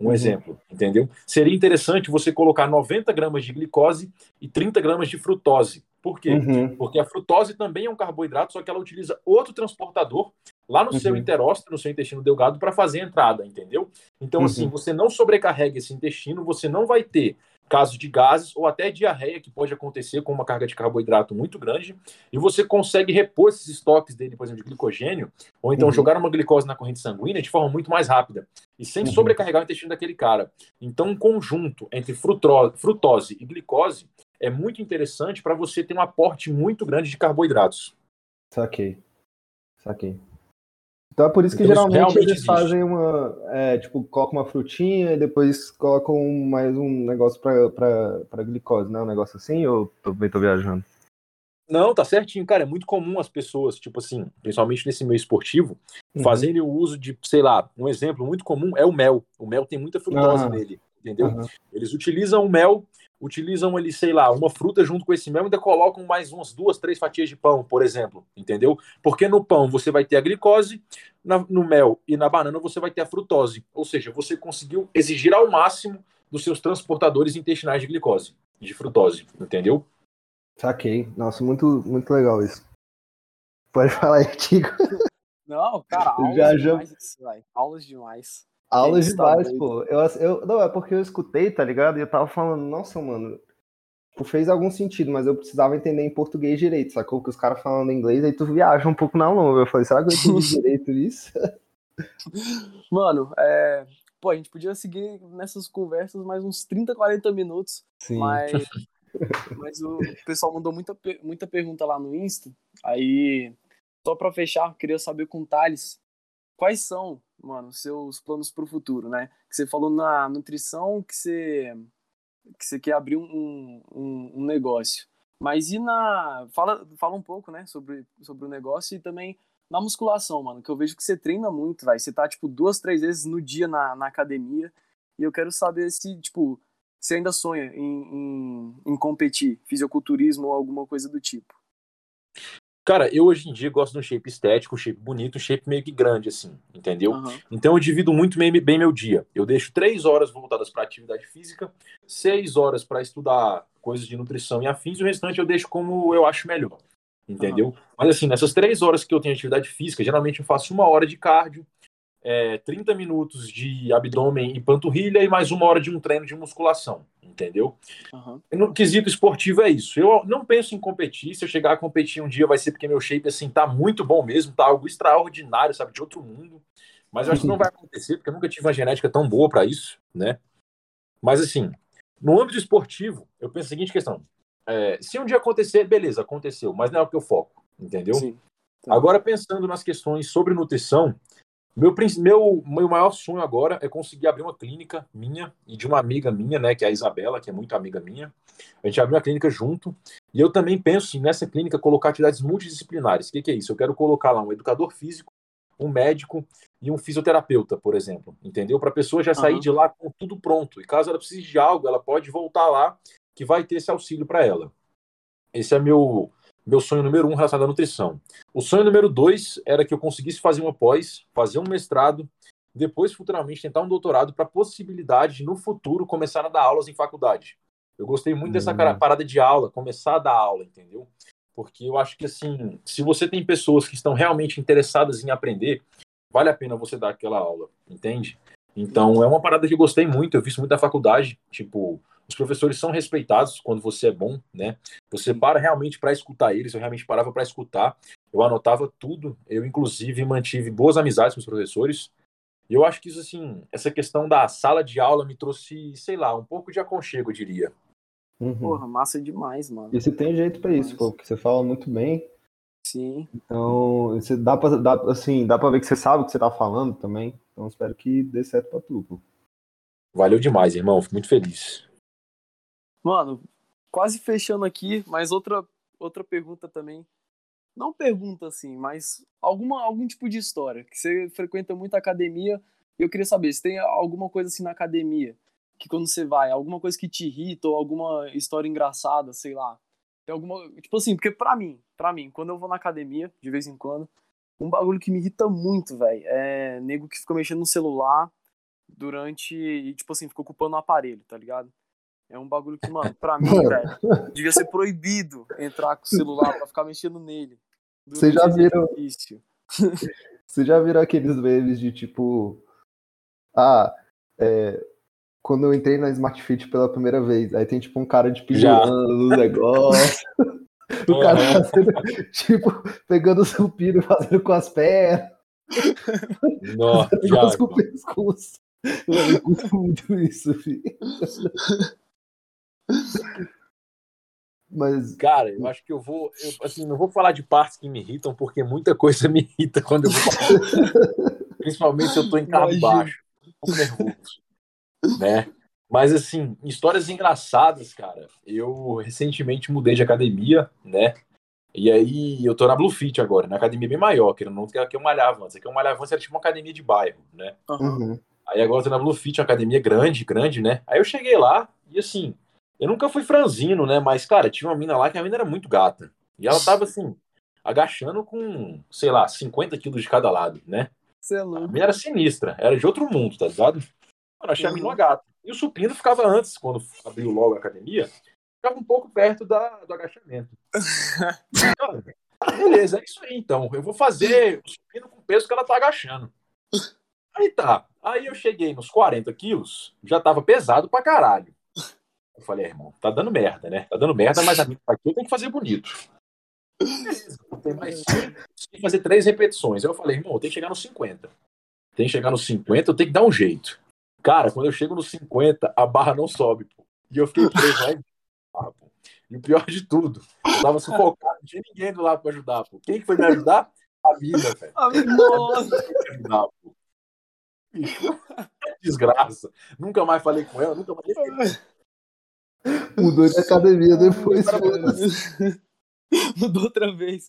Um
Uhum.
exemplo, entendeu? Seria interessante você colocar 90 gramas de glicose e 30 gramas de frutose. Por quê?
Uhum.
Porque a frutose também é um carboidrato, só que ela utiliza outro transportador lá no seu
Uhum.
interóstero, no seu intestino delgado, para fazer a entrada, entendeu? Então,
Uhum.
assim, você não sobrecarrega esse intestino, você não vai ter casos de gases ou até diarreia que pode acontecer com uma carga de carboidrato muito grande, e você consegue repor esses estoques dele, por exemplo, de glicogênio, ou então
Uhum.
jogar uma glicose na corrente sanguínea de forma muito mais rápida, e sem
Uhum.
sobrecarregar o intestino daquele cara. Então, um conjunto entre frutose e glicose é muito interessante para você ter um aporte muito grande de carboidratos.
Saquei. Saquei. Então é por isso que
Então,
geralmente eles
existe.
fazem uma. É, tipo, colocam uma frutinha e depois colocam mais um negócio pra glicose, né? Um negócio assim, ou tô, tô viajando?
Não, tá certinho, cara. É muito comum as pessoas, tipo assim, principalmente nesse meio esportivo,
Uhum.
fazerem o uso de, sei lá, um exemplo muito comum é o mel. O mel tem muita frutose
Ah.
nele, entendeu?
Aham.
Eles utilizam o mel, utilizam ali, sei lá, uma fruta junto com esse mel e ainda colocam mais umas duas, três fatias de pão, por exemplo, entendeu? Porque no pão você vai ter a glicose, na- no mel e na banana você vai ter a frutose. Ou seja, você conseguiu exigir ao máximo dos seus transportadores intestinais de glicose, de frutose, entendeu?
Saquei. Nossa, muito, muito legal isso. Pode falar aí, Tico.
Não, cara, aulas
já- já-
demais isso, velho. Aulas demais.
Aulas
Isso tá
pô. Eu, eu, não, é porque eu escutei, tá ligado? E eu tava falando, nossa, mano, tipo, fez algum sentido, mas eu precisava entender em português direito, sacou? Que os caras falando inglês, aí tu viaja um pouco na longa. Eu falei, será que eu entendi direito isso?
Mano, é... Pô, a gente podia seguir nessas conversas mais uns 30, 40 minutos,
Sim.
mas, mas o pessoal mandou muita, muita pergunta lá no Insta. Aí, só pra fechar, queria saber com o Thales, quais são, mano, seus planos pro futuro, né? Que você falou na nutrição que você, que você quer abrir um, um, um negócio. Mas e na. Fala, fala um pouco, né, sobre, sobre o negócio e também na musculação, mano, que eu vejo que você treina muito, vai. Você tá, tipo, duas, três vezes no dia na, na academia. E eu quero saber se, tipo, você ainda sonha em, em, em competir, fisiculturismo ou alguma coisa do tipo.
Cara, eu hoje em dia gosto de um shape estético, um shape bonito, um shape meio que grande, assim, entendeu?
Aham.
Então eu divido muito bem, bem meu dia. Eu deixo três horas voltadas para atividade física, seis horas para estudar coisas de nutrição e afins, e o restante eu deixo como eu acho melhor. Entendeu? Mas assim, nessas três horas que eu tenho atividade física, geralmente eu faço uma hora de cardio, é, 30 minutos de abdômen e panturrilha e mais uma hora de um treino de musculação. Entendeu?
Aham.
No quesito esportivo é isso. Eu não penso em competir. Se eu chegar a competir um dia, vai ser porque meu shape assim tá muito bom mesmo, tá algo extraordinário, sabe, de outro mundo. Mas eu acho que não vai acontecer, porque eu nunca tive uma genética tão boa para isso, né? Mas assim, no âmbito esportivo, eu penso a seguinte questão: é, se um dia acontecer, beleza, aconteceu, mas não é o que eu foco, entendeu?
Sim. Tá.
Agora pensando nas questões sobre nutrição, Meu, meu, meu maior sonho agora é conseguir abrir uma clínica minha e de uma amiga minha, né, que é a Isabela, que é muito amiga minha. A gente abriu uma clínica junto. E eu também penso em, nessa clínica, colocar atividades multidisciplinares. O que, que é isso? Eu quero colocar lá um educador físico, um médico e um fisioterapeuta, por exemplo. Entendeu? Para a pessoa já sair uhum. de lá com tudo pronto. E caso ela precise de algo, ela pode voltar lá, que vai ter esse auxílio para ela. Esse é meu, meu sonho número um relacionado à nutrição. O sonho número dois era que eu conseguisse fazer uma pós, fazer um mestrado, depois futuramente tentar um doutorado para possibilidade de, no futuro começar a dar aulas em faculdade. Eu gostei muito dessa uhum. parada de aula, começar a dar aula, entendeu? Porque eu acho que assim, se você tem pessoas que estão realmente interessadas em aprender, vale a pena você dar aquela aula, entende? Então é uma parada que eu gostei muito, eu fiz muito na faculdade, tipo, os professores são respeitados quando você é bom, né? Você para realmente para escutar eles, eu realmente parava para escutar, eu anotava tudo, eu inclusive mantive boas amizades com os professores. E eu acho que isso assim, essa questão da sala de aula me trouxe, sei lá, um pouco de aconchego, eu diria.
Uhum. Porra, massa demais, mano.
E você tem jeito para isso, pô, porque você fala muito bem.
Sim.
Então, você dá pra, dá, assim, dá pra ver que você sabe o que você tá falando também. Então, espero que dê certo pra tu, pô.
Valeu demais, irmão. Fico muito feliz.
Mano, quase fechando aqui, mas outra, outra pergunta também. Não pergunta assim, mas alguma, algum tipo de história. Que você frequenta muito academia. Eu queria saber se tem alguma coisa assim na academia. Que quando você vai, alguma coisa que te irrita ou alguma história engraçada, sei lá. Tem alguma. Tipo assim, porque pra mim, pra mim, quando eu vou na academia, de vez em quando, um bagulho que me irrita muito, velho, é nego que fica mexendo no celular durante. E, tipo assim, fica ocupando o aparelho, tá ligado? É um bagulho que, mano, pra mim, velho, devia ser proibido entrar com o celular pra ficar mexendo nele.
Vocês já viram. Vocês já viram aqueles memes de tipo. Ah, é, quando eu entrei na Smart Fit pela primeira vez, aí tem tipo um cara de pijama no negócio. o cara fazendo, tipo, pegando o supino, fazendo com as pernas.
Nossa,
com o pescoço. Eu curto muito isso, filho. Mas.
Cara, eu acho que eu vou. Eu, assim, não vou falar de partes que me irritam, porque muita coisa me irrita quando eu vou. Principalmente se eu tô em carro Imagina. baixo. Um nervoso. Né? Mas, assim, histórias engraçadas, cara. Eu recentemente mudei de academia, né? E aí eu tô na Bluefit agora, na academia bem maior, que eu não que eu malhava antes. Aqui eu malhava antes era tipo uma academia de bairro, né?
Uhum.
Aí agora eu tô na Bluefit, uma academia grande, grande, né? Aí eu cheguei lá e assim, eu nunca fui franzino, né? Mas, cara, tinha uma mina lá que a mina era muito gata. E ela tava assim, agachando com, sei lá, 50 quilos de cada lado, né?
Você é louco.
A mina era sinistra, era de outro mundo, tá ligado? Mano, achei uhum. a mina uma gata. E o supino ficava antes, quando abriu logo a academia, ficava um pouco perto da, do agachamento. Então, beleza, é isso aí então. Eu vou fazer o supino com o peso que ela tá agachando. Aí tá. Aí eu cheguei nos 40 quilos, já tava pesado pra caralho. Eu falei, é, irmão, tá dando merda, né? Tá dando merda, mas aqui eu tenho que fazer bonito. Tem mais tem que fazer três repetições. Aí eu falei, irmão, tenho que chegar nos 50. Tem que chegar nos 50, eu tenho que dar um jeito. Cara, quando eu chego nos 50, a barra não sobe, pô. E eu fiquei preso lá ah, E o pior de tudo, eu tava sufocado, não tinha ninguém do lado pra ajudar, pô. Quem que foi me ajudar? A vida, velho.
Nossa!
Desgraça. Nunca mais falei com ela, nunca mais.
Mudou de academia depois.
Mudou outra vez.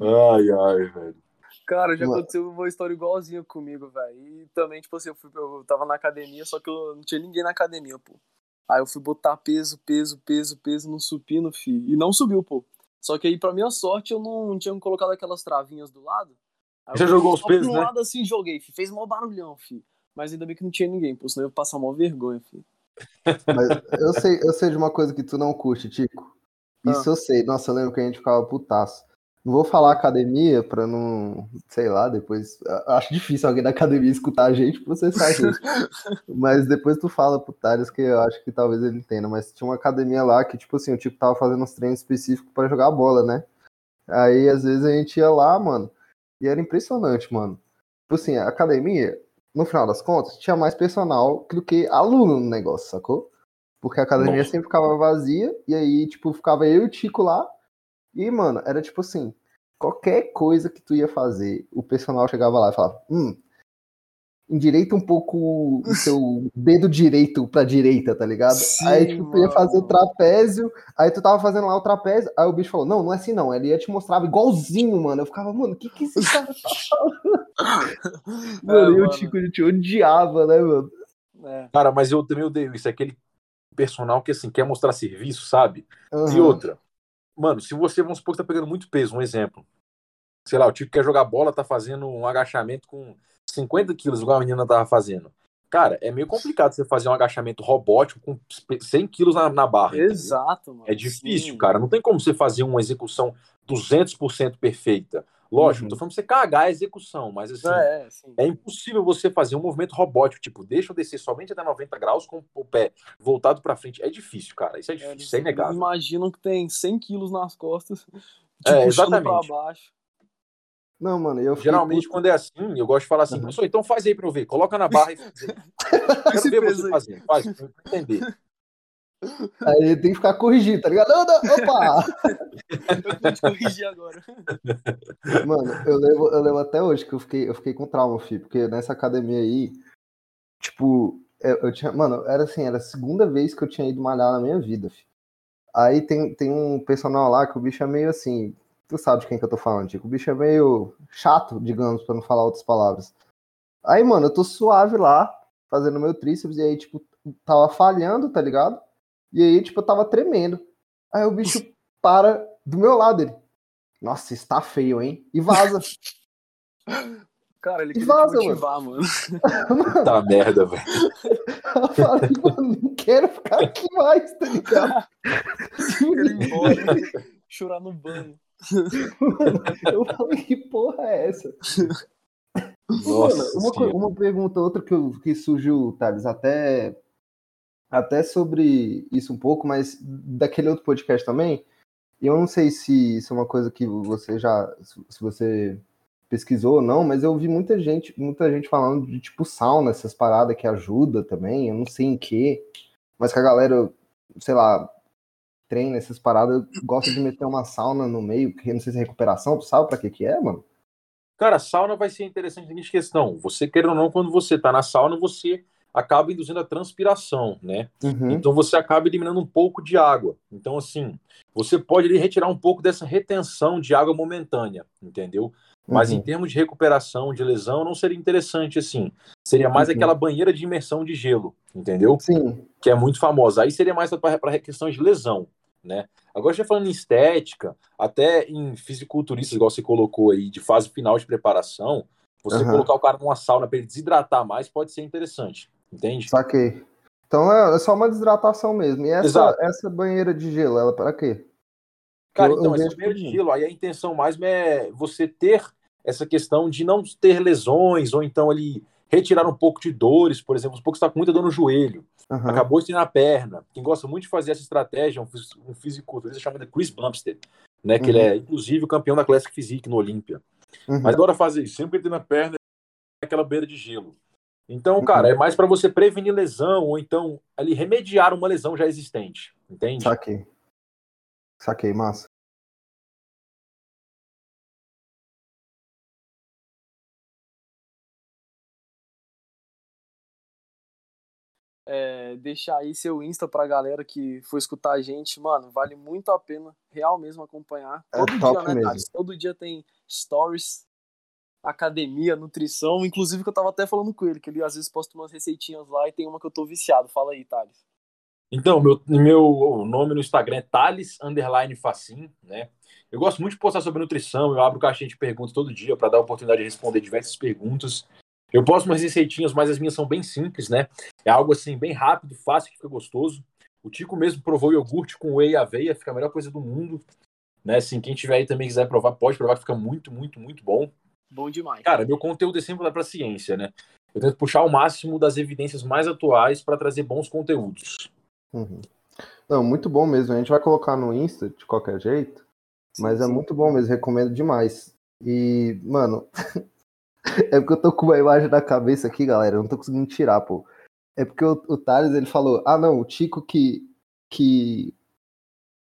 ai, ai, velho.
Cara, já aconteceu uma história igualzinha comigo, velho. E também, tipo assim, eu, fui, eu tava na academia, só que eu não tinha ninguém na academia, pô. Aí eu fui botar peso, peso, peso, peso no supino, fi. E não subiu, pô. Só que aí, pra minha sorte, eu não tinha colocado aquelas travinhas do lado.
Aí Você jogou os pesos, né?
lado assim, joguei, fi. Fez mó barulhão, fi. Mas ainda bem que não tinha ninguém, pô, senão eu ia passar mó vergonha, filho.
Mas eu sei, eu sei de uma coisa que tu não curte, Tico. Isso ah. eu sei. Nossa, eu lembro que a gente ficava putaço. Não vou falar academia pra não, sei lá, depois. Acho difícil alguém da academia escutar a gente processar a gente. Mas depois tu fala pro Thales que eu acho que talvez ele entenda. Mas tinha uma academia lá que, tipo assim, o tipo tava fazendo uns treinos específicos para jogar bola, né? Aí às vezes a gente ia lá, mano, e era impressionante, mano. Tipo assim, a academia, no final das contas, tinha mais personal do que aluno no negócio, sacou? Porque a academia Nossa. sempre ficava vazia, e aí, tipo, ficava eu e o Tico lá. E, mano, era tipo assim: qualquer coisa que tu ia fazer, o personal chegava lá e falava, hum, endireita um pouco o seu dedo direito pra direita, tá ligado?
Sim,
aí, tipo, tu ia fazer o trapézio, aí tu tava fazendo lá o trapézio, aí o bicho falou, não, não é assim não, ele ia te mostrar igualzinho, mano. Eu ficava, mano, o que que esse cara tá falando? Mano, e o
mano.
Tico, a gente odiava, né, mano?
É.
Cara, mas eu também odeio isso. É aquele personal que, assim, quer mostrar serviço, sabe? E
Aham.
outra, mano, se você, vamos supor que tá pegando muito peso, um exemplo. Sei lá, o tipo quer jogar bola, tá fazendo um agachamento com 50 quilos, igual a menina tava fazendo. Cara, é meio complicado você fazer um agachamento robótico com 100 quilos na, na barra.
Exato, mano.
É difícil,
Sim.
cara. Não tem como você fazer uma execução 200% perfeita. Lógico,
Uhum.
tô falando pra você cagar a execução, mas assim,
É, é,
é impossível você fazer um movimento robótico, tipo, deixa eu descer somente até 90 graus com o pé voltado pra frente. É difícil, cara. Isso é difícil, isso é inegável.
Imaginam que tem 100 quilos nas costas, te
É,
puxando pra
exatamente.
baixo.
Não, mano, eu
Geralmente,
puto.
quando é assim, eu gosto de falar assim,
Uhum.
professor, então faz aí pra eu ver. Coloca na barra e faz aí. Quero ver você
aí.
fazendo. Faz, pra eu entender.
Aí tem que ficar corrigido, tá ligado? Não, não, opa!
Eu vou te corrigir agora.
Mano, eu lembro, eu lembro até hoje que eu fiquei, eu fiquei com trauma, filho, porque nessa academia aí, tipo, eu, eu tinha, mano, era assim, era a segunda vez que eu tinha ido malhar na minha vida, filho. Aí tem, tem um personal lá que o bicho é meio assim, tu sabe de quem que eu tô falando, Tico, o bicho é meio chato, digamos, pra não falar outras palavras. Aí, mano, eu tô suave lá, fazendo meu tríceps, e aí, tipo, tava falhando, tá ligado? E aí, tipo, eu tava tremendo. Aí o bicho para do meu lado, ele. Nossa, está feio, hein? E vaza.
Cara, ele
E
queria
vaza,
motivar, mano.
Tá merda, velho.
Eu falei, mano, não quero ficar aqui mais, tá ligado?
Ir embora. Chorar no banho.
Eu falei, que porra é essa?
Nossa
Mano, uma,
Senhora.
uma pergunta, outra que, eu- que surgiu, Thales, até, até sobre isso um pouco, mas daquele outro podcast também, eu não sei se isso é uma coisa que você já, se você pesquisou ou não, mas eu vi muita gente, muita gente falando de tipo sauna, essas paradas que ajuda também, eu não sei em que, mas que a galera, sei lá, treina essas paradas, gosta de meter uma sauna no meio, que eu não sei se é recuperação, tu sabe pra que que é, mano?
Cara, sauna vai ser interessante na seguinte questão. Você, querendo ou não, quando você tá na sauna, você acaba induzindo a transpiração, né?
Uhum.
Então você acaba eliminando um pouco de água. Então, assim, você pode ali retirar um pouco dessa retenção de água momentânea, entendeu? Mas em
Uhum.
termos de recuperação, de lesão, não seria interessante assim. Seria mais
Uhum.
aquela banheira de imersão de gelo, entendeu?
Sim,
Que é muito famosa. Aí seria mais para questão de lesão, né? Agora, já falando em estética, até em fisiculturistas, igual você colocou aí, de fase final de preparação, você
Aham.
colocar o cara numa sauna para ele desidratar mais pode ser interessante, entende?
saquei. Então é é só uma desidratação mesmo. E essa,
Exato.
essa banheira de gelo, ela para quê?
Cara,
Eu- eu
então, essa
vejo
banheira de gelo, aí a intenção mais é você ter essa questão de não ter lesões, ou então ali retirar um pouco de dores, por exemplo, um pouco está com muita dor no joelho,
Aham.
acabou de ter na perna. Quem gosta muito de fazer essa estratégia é um um fisiculturista chamado Chris Bumstead, né? Que ele
Uhum.
é, inclusive, o campeão da Classic Physique no Olímpia.
Uhum.
Mas adora fazer isso, sempre que tem na perna é aquela beira de gelo. Então,
Uhum.
cara, é mais para você prevenir lesão, ou então ali remediar uma lesão já existente, entende?
Saquei. Saquei, massa.
É, deixar aí seu Insta pra galera que for escutar a gente, mano, vale muito a pena, real mesmo, acompanhar.
É
Todo
top
dia, né,
mesmo.
Thales? Todo dia tem stories, academia, nutrição, inclusive que eu tava até falando com ele, que ele às vezes posta umas receitinhas lá e tem uma que eu tô viciado. Fala aí, Thales.
Então, meu, meu nome no Instagram é Thales Underline Facim, né? Eu gosto muito de postar sobre nutrição, eu abro caixinha de perguntas todo dia para dar a oportunidade de responder diversas perguntas. Eu posto umas receitinhas, mas as minhas são bem simples, né? É algo assim, bem rápido, fácil, que fica gostoso. O Tico mesmo provou iogurte com whey e aveia, fica a melhor coisa do mundo. Né? Assim, quem tiver aí também quiser provar, pode provar, que fica muito, muito, muito bom.
Bom demais.
Cara, meu conteúdo é sempre lá para ciência, né? Eu tento puxar o máximo das evidências mais atuais para trazer bons conteúdos.
Uhum. Não, muito bom mesmo. A gente vai colocar no Insta de qualquer jeito, mas é
sim.
muito bom mesmo, recomendo demais. E, mano, é porque eu tô com uma imagem na cabeça aqui, galera, eu não tô conseguindo tirar, pô. É porque o, o Thales, ele falou, ah, não, o Tico que, que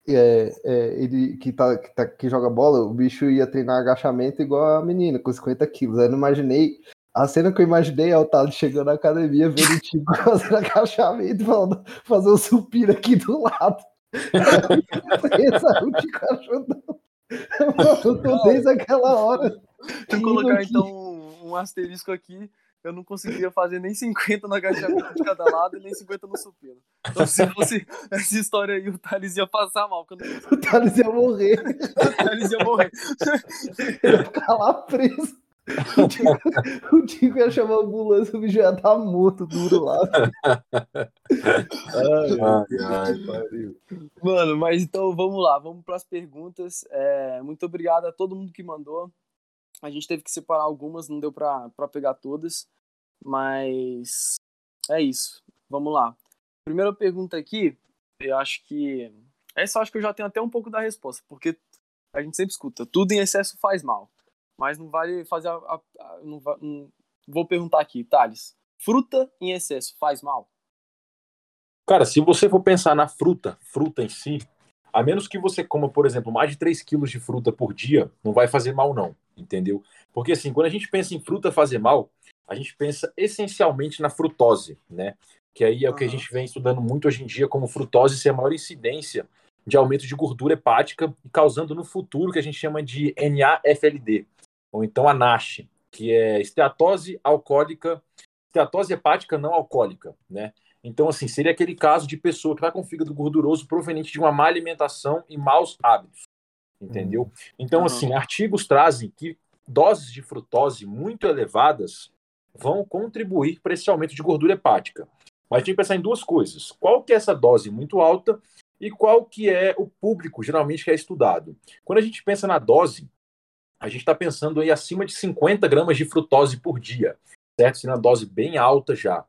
é, é, ele que, tá, que, tá, que joga bola, o bicho ia treinar agachamento igual a menina, com 50 quilos. Aí eu não imaginei. A cena que eu imaginei é o Thales chegando na academia, vendo o time fazendo agachamento, falando, fazer um supino aqui do lado. Pensa, o Tico ajudando. Eu tô desde aquela hora.
Deixa eu colocar então um, asterisco aqui eu não conseguiria fazer nem 50 no agachamento de cada lado e nem 50 no supino. Então, se fosse essa história aí, o Thales ia passar mal. Quando
o Thales ia morrer.
o Thales ia morrer.
Ele ia ficar lá preso. O Tico, o ia chamar a ambulância, o bicho ia estar morto, duro lá.
ai, ai, ai, pariu.
Mano, mas então vamos lá, vamos para as perguntas. É, muito obrigado a todo mundo que mandou. A gente teve que separar algumas, não deu para pegar todas. Mas é isso. Vamos lá. Primeira pergunta aqui, eu acho que. Essa eu acho que eu já tenho até um pouco da resposta, porque a gente sempre escuta, tudo em excesso faz mal. Mas não vale fazer a. a, a não, não, vou perguntar aqui, Thales. Fruta em excesso faz mal?
Cara, se você for pensar na fruta, fruta em si, a menos que você coma, por exemplo, mais de 3 quilos de fruta por dia, não vai fazer mal, não. Entendeu? Porque assim, quando a gente pensa em fruta fazer mal, a gente pensa essencialmente na frutose, né? Que aí é o que a gente vem estudando muito hoje em dia como frutose ser a maior incidência de aumento de gordura hepática e causando no futuro o que a gente chama de NAFLD, ou então a NASH, que é esteatose alcoólica, esteatose hepática não alcoólica, né? Então, assim, seria aquele caso de pessoa que está com fígado gorduroso proveniente de uma má alimentação e maus hábitos, entendeu? Uhum. Então, assim, artigos trazem que doses de frutose muito elevadas vão contribuir para esse aumento de gordura hepática. Mas tem que pensar em duas coisas. Qual que é essa dose muito alta e qual que é o público, geralmente, que é estudado. Quando a gente pensa na dose, a gente está pensando aí acima de 50 gramas de frutose por dia, certo? Sendo uma dose bem alta já.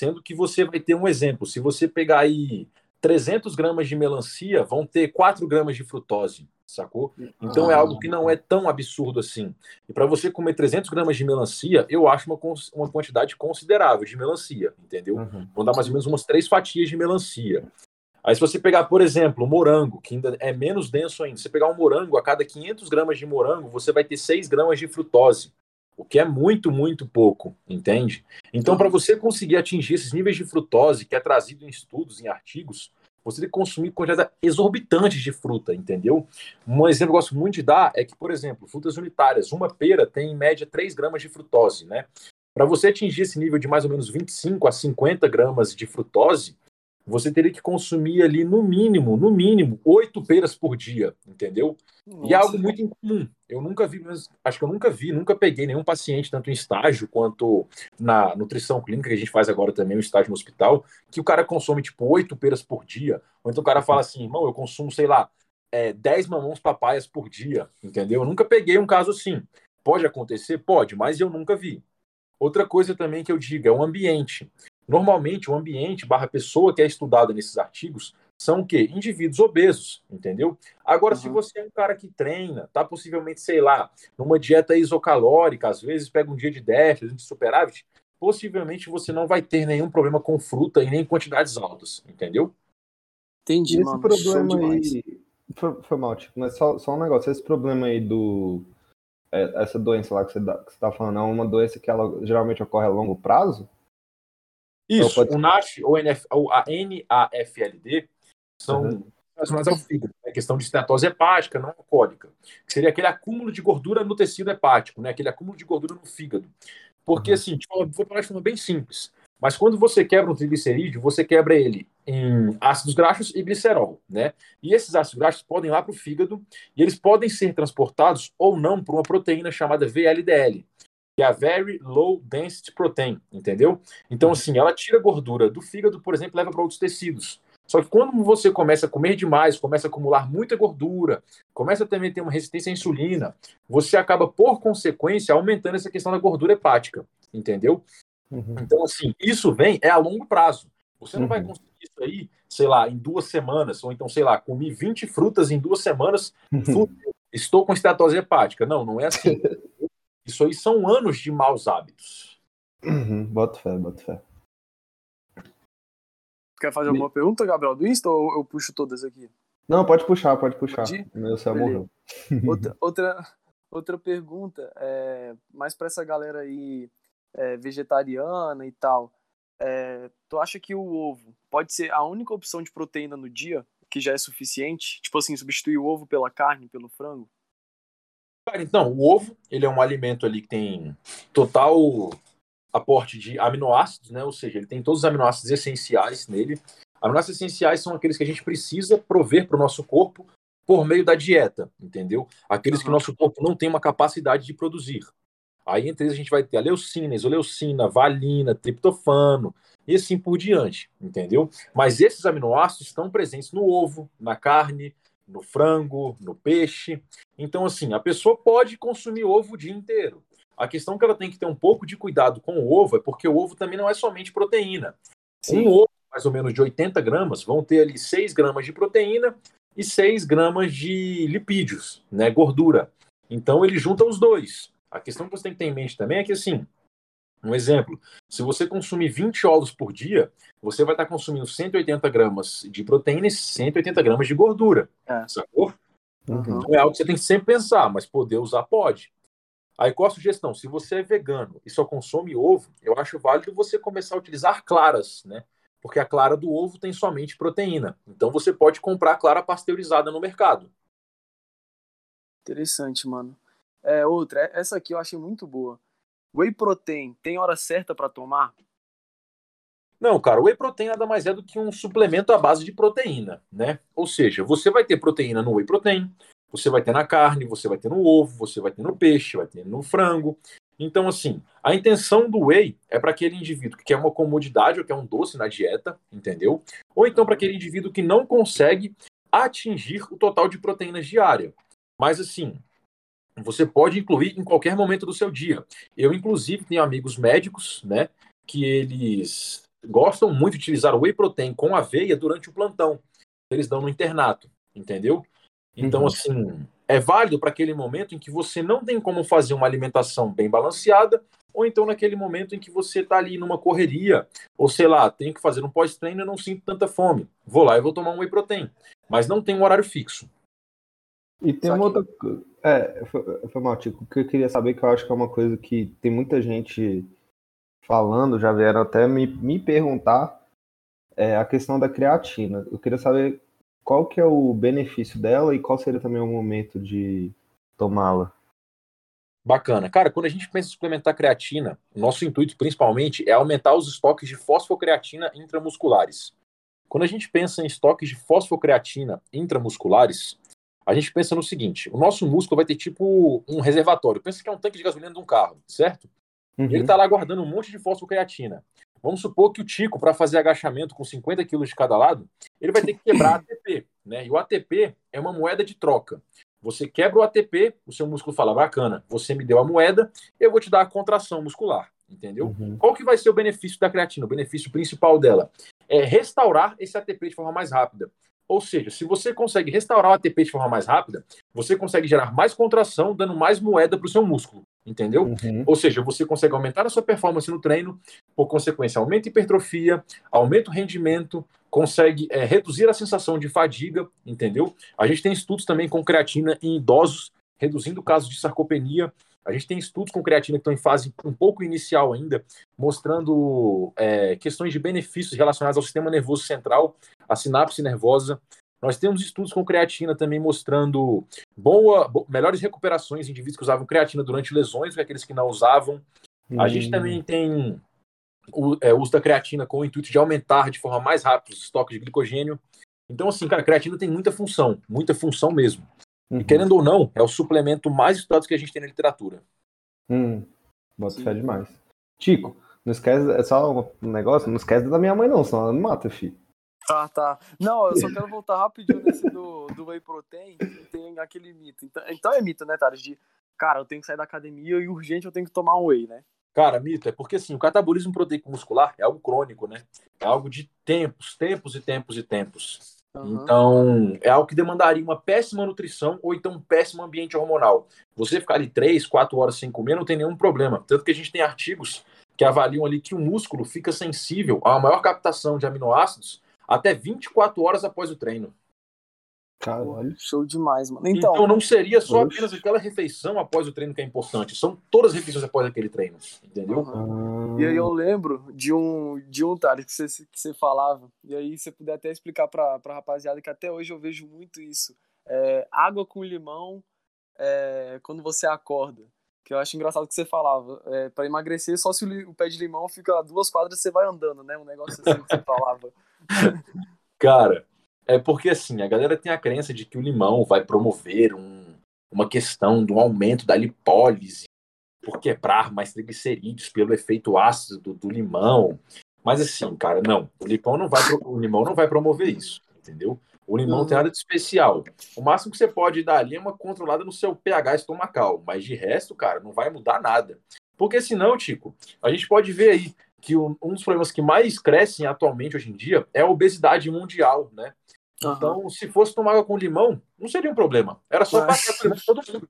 Sendo que você vai ter um exemplo, se você pegar aí 300 gramas de melancia, vão ter 4 gramas de frutose sacou? Então ah, é algo que não é tão absurdo assim. E para você comer 300 gramas de melancia, eu acho uma, uma quantidade considerável de melancia, entendeu? Uhum. Vão dar mais ou menos umas três fatias de melancia. Aí se você pegar, por exemplo, morango, que ainda é menos denso ainda, você pegar um morango, a cada 500 gramas de morango, você vai ter 6 gramas de frutose, o que é muito, muito pouco, entende? Então, para você conseguir atingir esses níveis de frutose, que é trazido em estudos, em artigos, você tem que consumir quantidades exorbitantes de fruta, entendeu? Um exemplo que eu gosto muito de dar é que, por exemplo, frutas unitárias, uma pera tem em média 3 gramas de frutose, né? Para você atingir esse nível de mais ou menos 25 a 50 gramas de frutose, você teria que consumir ali no mínimo, no mínimo, oito peras por dia, entendeu? Nossa. E é algo muito incomum. Eu nunca vi, acho que eu nunca vi, nunca peguei nenhum paciente, tanto em estágio quanto na nutrição clínica, que a gente faz agora também, o estágio no hospital, que o cara consome, tipo, oito peras por dia. Ou então o cara fala assim, irmão, eu consumo, sei lá, é, dez mamões papaias por dia, entendeu? Eu nunca peguei um caso assim. Pode acontecer? Pode, mas eu nunca vi. Outra coisa também que eu digo é o ambiente. Normalmente, o ambiente barra pessoa que é estudada nesses artigos são o quê? Indivíduos obesos, entendeu? Agora, uhum. se você é um cara que treina, tá possivelmente, sei lá, numa dieta isocalórica, às vezes pega um dia de déficit, de superávit, possivelmente você não vai ter nenhum problema com fruta e nem quantidades altas, entendeu?
Entendi, esse mano. problema aí... Foi, foi, mal, tipo, mas só, só um negócio, esse problema aí do... É, essa doença lá que você, que você tá falando, é uma doença que ela geralmente ocorre a longo prazo?
Isso, pode... o NASH ou, NF, ou a NAFLD são uhum. relacionadas ao fígado. É questão de estenatose hepática, não alcoólica. Que seria aquele acúmulo de gordura no tecido hepático, né? aquele acúmulo de gordura no fígado. Porque, uhum. assim, vou falar de forma bem simples. Mas quando você quebra um triglicerídeo, você quebra ele em ácidos graxos e glicerol, né? E esses ácidos graxos podem ir lá para o fígado e eles podem ser transportados ou não por uma proteína chamada VLDL, que é a Very Low Density Protein, entendeu? Então, assim, ela tira gordura do fígado, por exemplo, leva para outros tecidos. Só que quando você começa a comer demais, começa a acumular muita gordura, começa também a ter uma resistência à insulina, você acaba, por consequência, aumentando essa questão da gordura hepática, entendeu? Uhum. Então, assim, isso vem, é a longo prazo. Você não uhum. vai conseguir isso aí, sei lá, em duas semanas, ou então, sei lá, comi 20 frutas em duas semanas, uhum. estou com estatose hepática. Não, não é assim. Isso aí são anos de maus hábitos.
Uhum, bota fé, bota fé.
Quer fazer alguma pergunta, Gabriel, do Insta ou eu puxo todas aqui?
Não, pode puxar, pode puxar.
Pode?
Meu céu morreu.
Outra, outra, outra pergunta, é, mais para essa galera aí é, vegetariana e tal. É, tu acha que o ovo pode ser a única opção de proteína no dia, que já é suficiente? Tipo assim, substituir o ovo pela carne, pelo frango?
Cara, então, o ovo, ele é um alimento ali que tem total aporte de aminoácidos, né? Ou seja, ele tem todos os aminoácidos essenciais nele. Aminoácidos essenciais são aqueles que a gente precisa prover para o nosso corpo por meio da dieta, entendeu? Aqueles que o nosso corpo não tem uma capacidade de produzir. Aí entre eles a gente vai ter a leucina, isoleucina, valina, triptofano e assim por diante, entendeu? Mas esses aminoácidos estão presentes no ovo, na carne, no frango, no peixe. Então, assim, a pessoa pode consumir ovo o dia inteiro. A questão que ela tem que ter um pouco de cuidado com o ovo é porque o ovo também não é somente proteína. Um ovo, mais ou menos de 80 gramas, vão ter ali 6 gramas de proteína e 6 gramas de lipídios, né, gordura. Então ele junta os dois. A questão que você tem que ter em mente também é que, assim, um exemplo, se você consumir 20 ovos por dia, você vai estar consumindo 180 gramas de proteína e 180 gramas de gordura.
É.
Sacou?
Uhum.
Então é algo que você tem que sempre pensar, mas poder usar pode. Aí qual a sugestão? Se você é vegano e só consome ovo, eu acho válido você começar a utilizar claras, né? Porque a clara do ovo tem somente proteína. Então você pode comprar clara pasteurizada no mercado.
Interessante, mano. É, outra, é- essa aqui eu achei muito boa. Whey protein, tem hora certa para tomar?
Não, cara, o whey protein nada mais é do que um suplemento à base de proteína, né? Ou seja, você vai ter proteína no whey protein, você vai ter na carne, você vai ter no ovo, você vai ter no peixe, vai ter no frango. Então, assim, a intenção do whey é para aquele indivíduo que quer uma comodidade ou quer um doce na dieta, entendeu? Ou então para aquele indivíduo que não consegue atingir o total de proteínas diária. Mas, assim, você pode incluir em qualquer momento do seu dia. Eu, inclusive, tenho amigos médicos, né, que eles gostam muito de utilizar o whey protein com aveia durante o plantão. Eles dão no internato, entendeu? Então,
Uhum.
assim, é válido para aquele momento em que você não tem como fazer uma alimentação bem balanceada, ou então naquele momento em que você está ali numa correria, ou sei lá, tem que fazer um pós-treino e não sinto tanta fome. Vou lá e vou tomar um whey protein. Mas não tem um horário fixo.
E tem
Só
uma
que-
outra. co- É, foi, foi mal, Tico. O que eu queria saber, que eu acho que é uma coisa que tem muita gente falando, já vieram até me, me perguntar, é a questão da creatina. Eu queria saber qual que é o benefício dela e qual seria também o momento de tomá-la.
Bacana. Cara, quando a gente pensa em suplementar creatina, nosso intuito principalmente é aumentar os estoques de fosfocreatina intramusculares. Quando a gente pensa em estoques de fosfocreatina intramusculares, a gente pensa no seguinte: o nosso músculo vai ter tipo um reservatório. Pensa que é um tanque de gasolina de um carro, certo? E ele
Uhum.
está lá guardando um monte de fosfocreatina. Vamos supor que o Tico, para fazer agachamento com 50 quilos de cada lado, ele vai ter que quebrar ATP. Né? E o ATP é uma moeda de troca. Você quebra o ATP, o seu músculo fala, bacana, você me deu a moeda, eu vou te dar a contração muscular. Entendeu?
Uhum.
Qual que vai ser o benefício da creatina? O benefício principal dela é restaurar esse ATP de forma mais rápida. Ou seja, se você consegue restaurar o ATP de forma mais rápida, você consegue gerar mais contração, dando mais moeda para o seu músculo. Entendeu?
Uhum.
Ou seja, você consegue aumentar a sua performance no treino, por consequência, aumenta a hipertrofia, aumenta o rendimento, consegue é, reduzir a sensação de fadiga, entendeu? A gente tem estudos também com creatina em idosos, reduzindo casos de sarcopenia. A gente tem estudos com creatina que estão em fase um pouco inicial ainda, mostrando é, questões de benefícios relacionados ao sistema nervoso central, à sinapse nervosa. Nós temos estudos com creatina também mostrando boa, bo- melhores recuperações em indivíduos que usavam creatina durante lesões do que aqueles que não usavam. A gente
Hum.
também tem o é, uso da creatina com o intuito de aumentar de forma mais rápida os estoques de glicogênio. Então, assim, cara, a creatina tem muita função, muita função mesmo.
Uhum.
E querendo ou não, é o suplemento mais estudado que a gente tem na literatura.
Hum. Bota fé demais. Tico, não esquece, é só um negócio, não esquece da minha mãe não, senão ela me mata, filho.
Tá, tá. Não, eu só quero voltar rapidinho nesse do, do Whey Protein, que tem aquele mito. Então, então é mito, né, Thales? De, cara, eu tenho que sair da academia e urgente eu tenho que tomar um Whey, né?
Cara, mito, é porque assim, o catabolismo proteico muscular é algo crônico, né? É algo de tempos, tempos e tempos e tempos.
Aham.
Então, é algo que demandaria uma péssima nutrição ou então um péssimo ambiente hormonal. Você ficar ali 3, 4 horas sem comer não tem nenhum problema. Tanto que a gente tem artigos que avaliam ali que o músculo fica sensível uma maior captação de aminoácidos até 24 horas após o treino.
Caralho.
Show demais, mano.
Então,
Então,
não seria só
Oxe.
apenas aquela refeição após o treino que é importante. São todas as refeições após aquele treino. Entendeu?
Ah,
E aí eu lembro de um, de um Thales, que você, que você falava, e aí você puder até explicar pra, pra rapaziada, que até hoje eu vejo muito isso. É, água com limão é, quando você acorda. Que eu acho engraçado que você falava. É, para emagrecer, só se o, o pé de limão fica a duas quadras e você vai andando, né? Um negócio assim que você falava.
Cara, é porque assim, a galera tem a crença de que o limão vai promover um- uma questão do aumento da lipólise, por quebrar mais triglicerídeos pelo efeito ácido do, do limão. Mas assim, cara, não. O limão não vai, o limão não vai promover isso, entendeu? O limão
Uhum.
tem nada de especial. O máximo que você pode dar ali é uma controlada no seu pH estomacal, mas de resto, cara, não vai mudar nada. Porque senão, Tico, a gente pode ver aí que um um dos problemas que mais crescem atualmente hoje em dia é a obesidade mundial, né?
Aham.
Então, se fosse tomar água com limão, não seria um problema. Era só
Mas-
passar por todo mundo.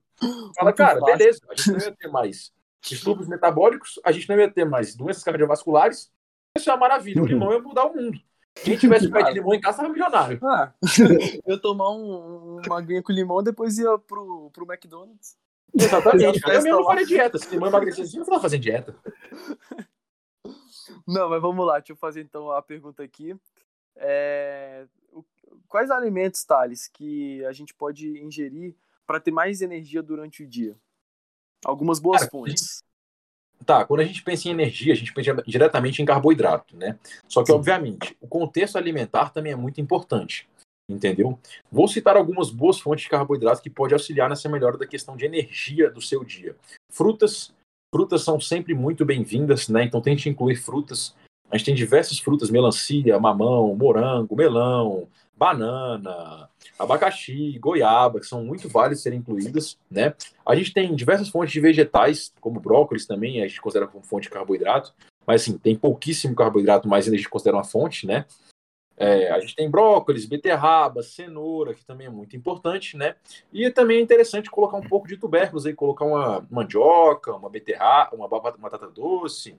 Fala, cara,
fácil.
beleza, a gente não ia ter mais distúrbios metabólicos, a gente não ia ter mais doenças cardiovasculares. Isso é uma maravilha. O limão ia mudar o mundo. Quem tivesse pé de limão em casa estava milionário.
Ah, eu tomar um, uma aguinha com limão depois ia pro, pro McDonald's.
Exatamente. Eu mesmo
lá.
faria dieta. Se limão emagrecer, assim, eu não vou fazer dieta.
Não, mas vamos lá, deixa eu fazer então a pergunta aqui. É, quais alimentos, Thales, que a gente pode ingerir para ter mais energia durante o dia? Algumas boas
Cara,
fontes.
Tá, quando a gente pensa em energia, a gente pensa diretamente em carboidrato, né? Só que, obviamente, o contexto alimentar também é muito importante, entendeu? Vou citar algumas boas fontes de carboidrato que podem auxiliar nessa melhora da questão de energia do seu dia. Frutas, frutas são sempre muito bem-vindas, né? Então tente incluir frutas. A gente tem diversas frutas, melancia, mamão, morango, melão, banana, abacaxi, goiaba, que são muito válidas serem incluídas, né? A gente tem diversas fontes de vegetais, como brócolis também, a gente considera como fonte de carboidrato, mas assim, tem pouquíssimo carboidrato, mas ainda a gente considera uma fonte, né? É, a gente tem brócolis, beterraba, cenoura, que também é muito importante, né? E também é interessante colocar um pouco de tubérculos aí, colocar uma mandioca, uma beterraba, uma ba- batata doce,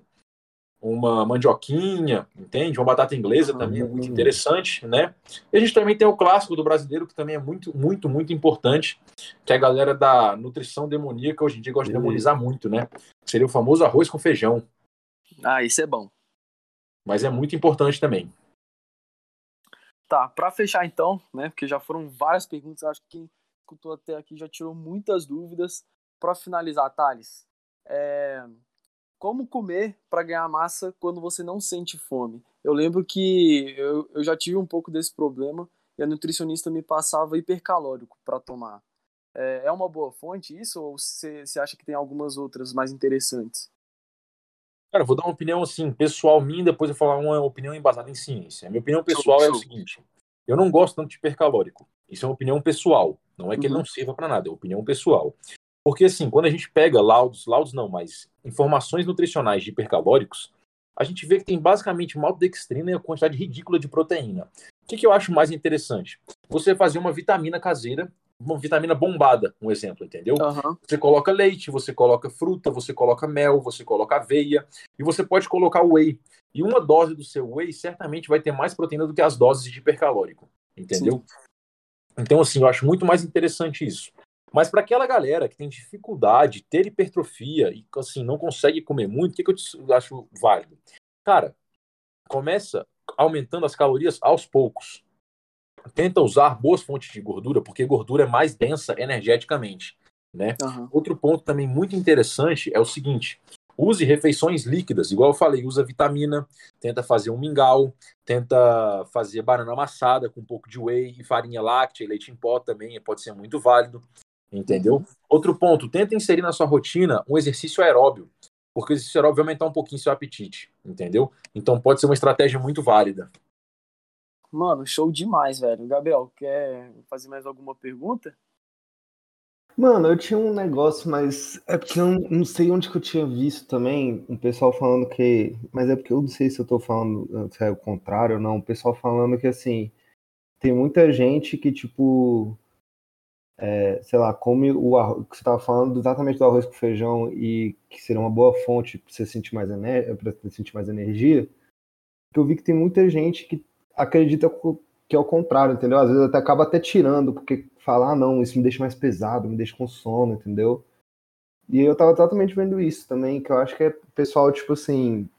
uma mandioquinha, entende? Uma batata inglesa também é muito interessante, né? E a gente também tem o clássico do brasileiro, que também é muito, muito, muito importante, que a galera da nutrição demoníaca hoje em dia gosta de demonizar muito, né? Seria o famoso arroz com feijão,
Ah, isso é bom.
mas é muito importante também.
Tá, para fechar então, né? Porque já foram várias perguntas, acho que quem escutou até aqui já tirou muitas dúvidas. Para finalizar, Thales, é, como comer para ganhar massa quando você não sente fome? Eu lembro que eu, eu já tive um pouco desse problema e a nutricionista me passava hipercalórico para tomar. É, é uma boa fonte isso ou você acha que tem algumas outras mais interessantes?
Cara, eu vou dar uma opinião assim, pessoal minha, depois eu vou falar uma opinião embasada em ciência. A minha opinião pessoal é o seguinte: eu não gosto tanto de hipercalórico. Isso é uma opinião pessoal. Não é que ele
Uhum.
não sirva para nada, é opinião pessoal. Porque assim, quando a gente pega laudos, laudos não, mas informações nutricionais de hipercalóricos, a gente vê que tem basicamente maltodextrina e a quantidade ridícula de proteína. O que, que eu acho mais interessante? Você fazer uma vitamina caseira, uma vitamina bombada, um exemplo, entendeu?
Aham.
Você coloca leite, você coloca fruta, você coloca mel, você coloca aveia e você pode colocar whey. E uma dose do seu whey certamente vai ter mais proteína do que as doses de hipercalórico, entendeu? Então, assim, eu acho muito mais interessante isso. Mas para aquela galera que tem dificuldade, ter hipertrofia e assim não consegue comer muito, o que, que eu acho válido? Cara, começa aumentando as calorias aos poucos. Tenta usar boas fontes de gordura, porque gordura é mais densa energeticamente, né?
Aham.
Outro ponto também muito interessante é o seguinte: use refeições líquidas, igual eu falei, usa vitamina, tenta fazer um mingau, tenta fazer banana amassada com um pouco de whey e farinha láctea e leite em pó também, pode ser muito válido, entendeu? Outro ponto, tenta inserir na sua rotina um exercício aeróbio, porque o exercício aeróbio vai aumentar um pouquinho seu apetite, entendeu? Então pode ser uma estratégia muito válida.
Mano, show demais, velho. Gabriel, quer fazer mais alguma pergunta?
Mano, eu tinha um negócio, mas é porque eu não- sei onde que eu tinha visto também um pessoal falando que. Mas é porque eu não sei se eu tô falando se é o contrário ou não. O pessoal falando que assim, tem muita gente que, tipo, é, sei lá, come o arroz, que você tava falando exatamente do arroz com feijão e que seria uma boa fonte pra você sentir mais, ener... sentir mais energia. Que eu vi que tem muita gente que acredita que é o contrário, entendeu? Às vezes até acaba até tirando, porque fala, ah, não, isso me deixa mais pesado, me deixa com sono, entendeu? E eu tava totalmente vendo isso também, que eu acho que é pessoal, tipo assim,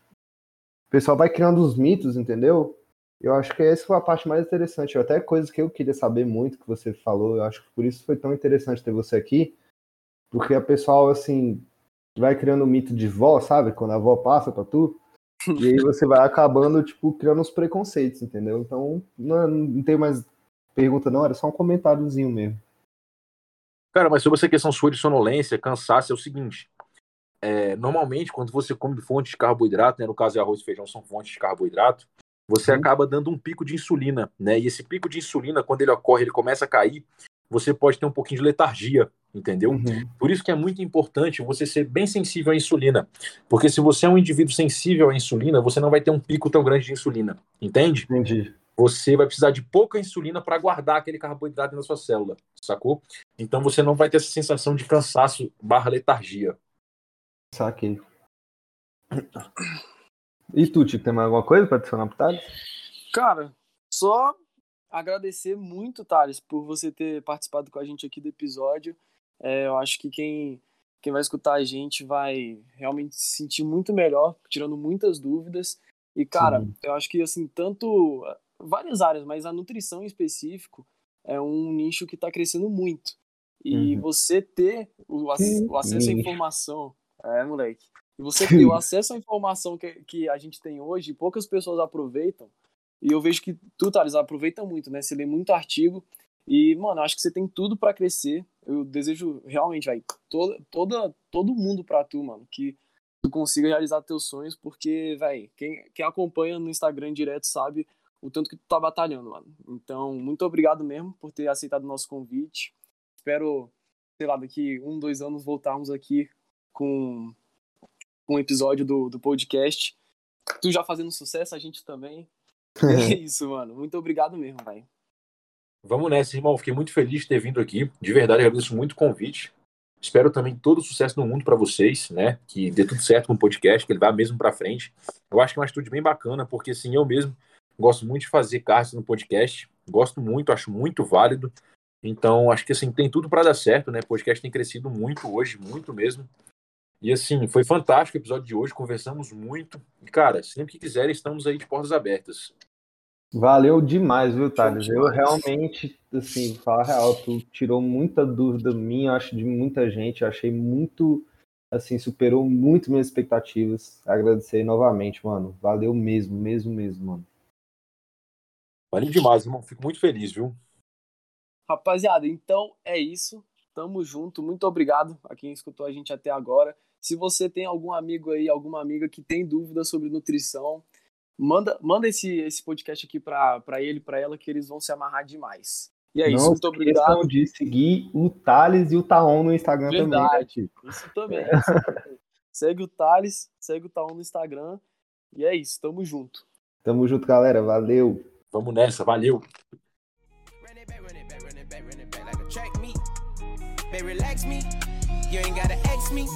o pessoal vai criando os mitos, entendeu? Eu acho que essa foi a parte mais interessante. Até coisas que eu queria saber muito que você falou. Eu acho que por isso foi tão interessante ter você aqui. Porque a pessoal, assim, vai criando o mito de vó, sabe? Quando a avó passa pra tu. E aí você vai acabando, tipo, criando os preconceitos, entendeu? Então, não, não tem mais pergunta, não. Era só um comentáriozinho mesmo.
Cara, mas sobre essa questão sua de sonolência, cansaço, é o seguinte. É, normalmente, quando você come fontes de carboidrato, né, no caso de arroz e feijão são fontes de carboidrato, você uhum. acaba dando um pico de insulina, né? E esse pico de insulina, quando ele ocorre, ele começa a cair, você pode ter um pouquinho de letargia, entendeu? Uhum. Por isso que é muito importante você ser bem sensível à insulina. Porque se você é um indivíduo sensível à insulina, você não vai ter um pico tão grande de insulina, entende?
Entendi.
Você vai precisar de pouca insulina para guardar aquele carboidrato na sua célula, sacou? Então você não vai ter essa sensação de cansaço barra letargia.
Saquei. E tu, Tico, tem mais alguma coisa para adicionar pro Thales?
Cara, só agradecer muito, Thales, por você ter participado com a gente aqui do episódio. É, eu acho que quem, quem vai escutar a gente vai realmente se sentir muito melhor, tirando muitas dúvidas. E, cara, Sim. eu acho que, assim, tanto. Várias áreas, mas a nutrição em específico é um nicho que está crescendo muito. E uhum. você ter o, o acesso à informação. É, moleque. E você ter o acesso à informação que, que a gente tem hoje, poucas pessoas aproveitam. E eu vejo que tu, Thales, aproveita muito, né? Você lê muito artigo. E, mano, acho que você tem tudo para crescer. Eu desejo realmente, velho, toda, toda, todo mundo pra tu, mano, que tu consiga realizar teus sonhos, porque, velho, quem, quem acompanha no Instagram direto sabe o tanto que tu tá batalhando, mano. Então, muito obrigado mesmo por ter aceitado o nosso convite. Espero, sei lá, daqui um, dois anos voltarmos aqui com um episódio do, do podcast. Tu já fazendo sucesso, a gente também. é isso, mano. Muito obrigado mesmo, vai.
Vamos nessa, irmão. Fiquei muito feliz de ter vindo aqui. De verdade, agradeço muito o convite. Espero também todo o sucesso do mundo para vocês, né? Que dê tudo certo com o podcast, que ele vá mesmo para frente. Eu acho que é uma atitude bem bacana, porque assim, eu mesmo gosto muito de fazer cartas no podcast. Gosto muito, acho muito válido. Então, acho que assim, tem tudo para dar certo, né? O podcast tem crescido muito hoje, muito mesmo. E assim, foi fantástico o episódio de hoje, conversamos muito. E, cara, sempre que quiserem, estamos aí de portas abertas.
Valeu demais, viu, Thales? Eu realmente, assim, falar real, tu tirou muita dúvida minha, acho, de muita gente. Eu achei muito, assim, superou muito minhas expectativas. Agradecer novamente, mano. Valeu mesmo, mesmo, mesmo, mano.
Valeu demais, irmão. Fico muito feliz, viu?
Rapaziada, então é isso. Tamo junto. Muito obrigado a quem escutou a gente até agora. Se você tem algum amigo aí, alguma amiga que tem dúvidas sobre nutrição, manda, manda esse, esse podcast aqui para ele, para ela, que eles vão se amarrar demais. E é
Não
isso, muito obrigado.
de seguir o Thales e o Taon no Instagram
Verdade,
também.
Né, isso também. Isso também. segue o Thales, segue o Taon no Instagram. E é isso, tamo junto.
Tamo junto, galera. Valeu.
Vamos nessa, valeu.
relax me. You ain't gotta ask me.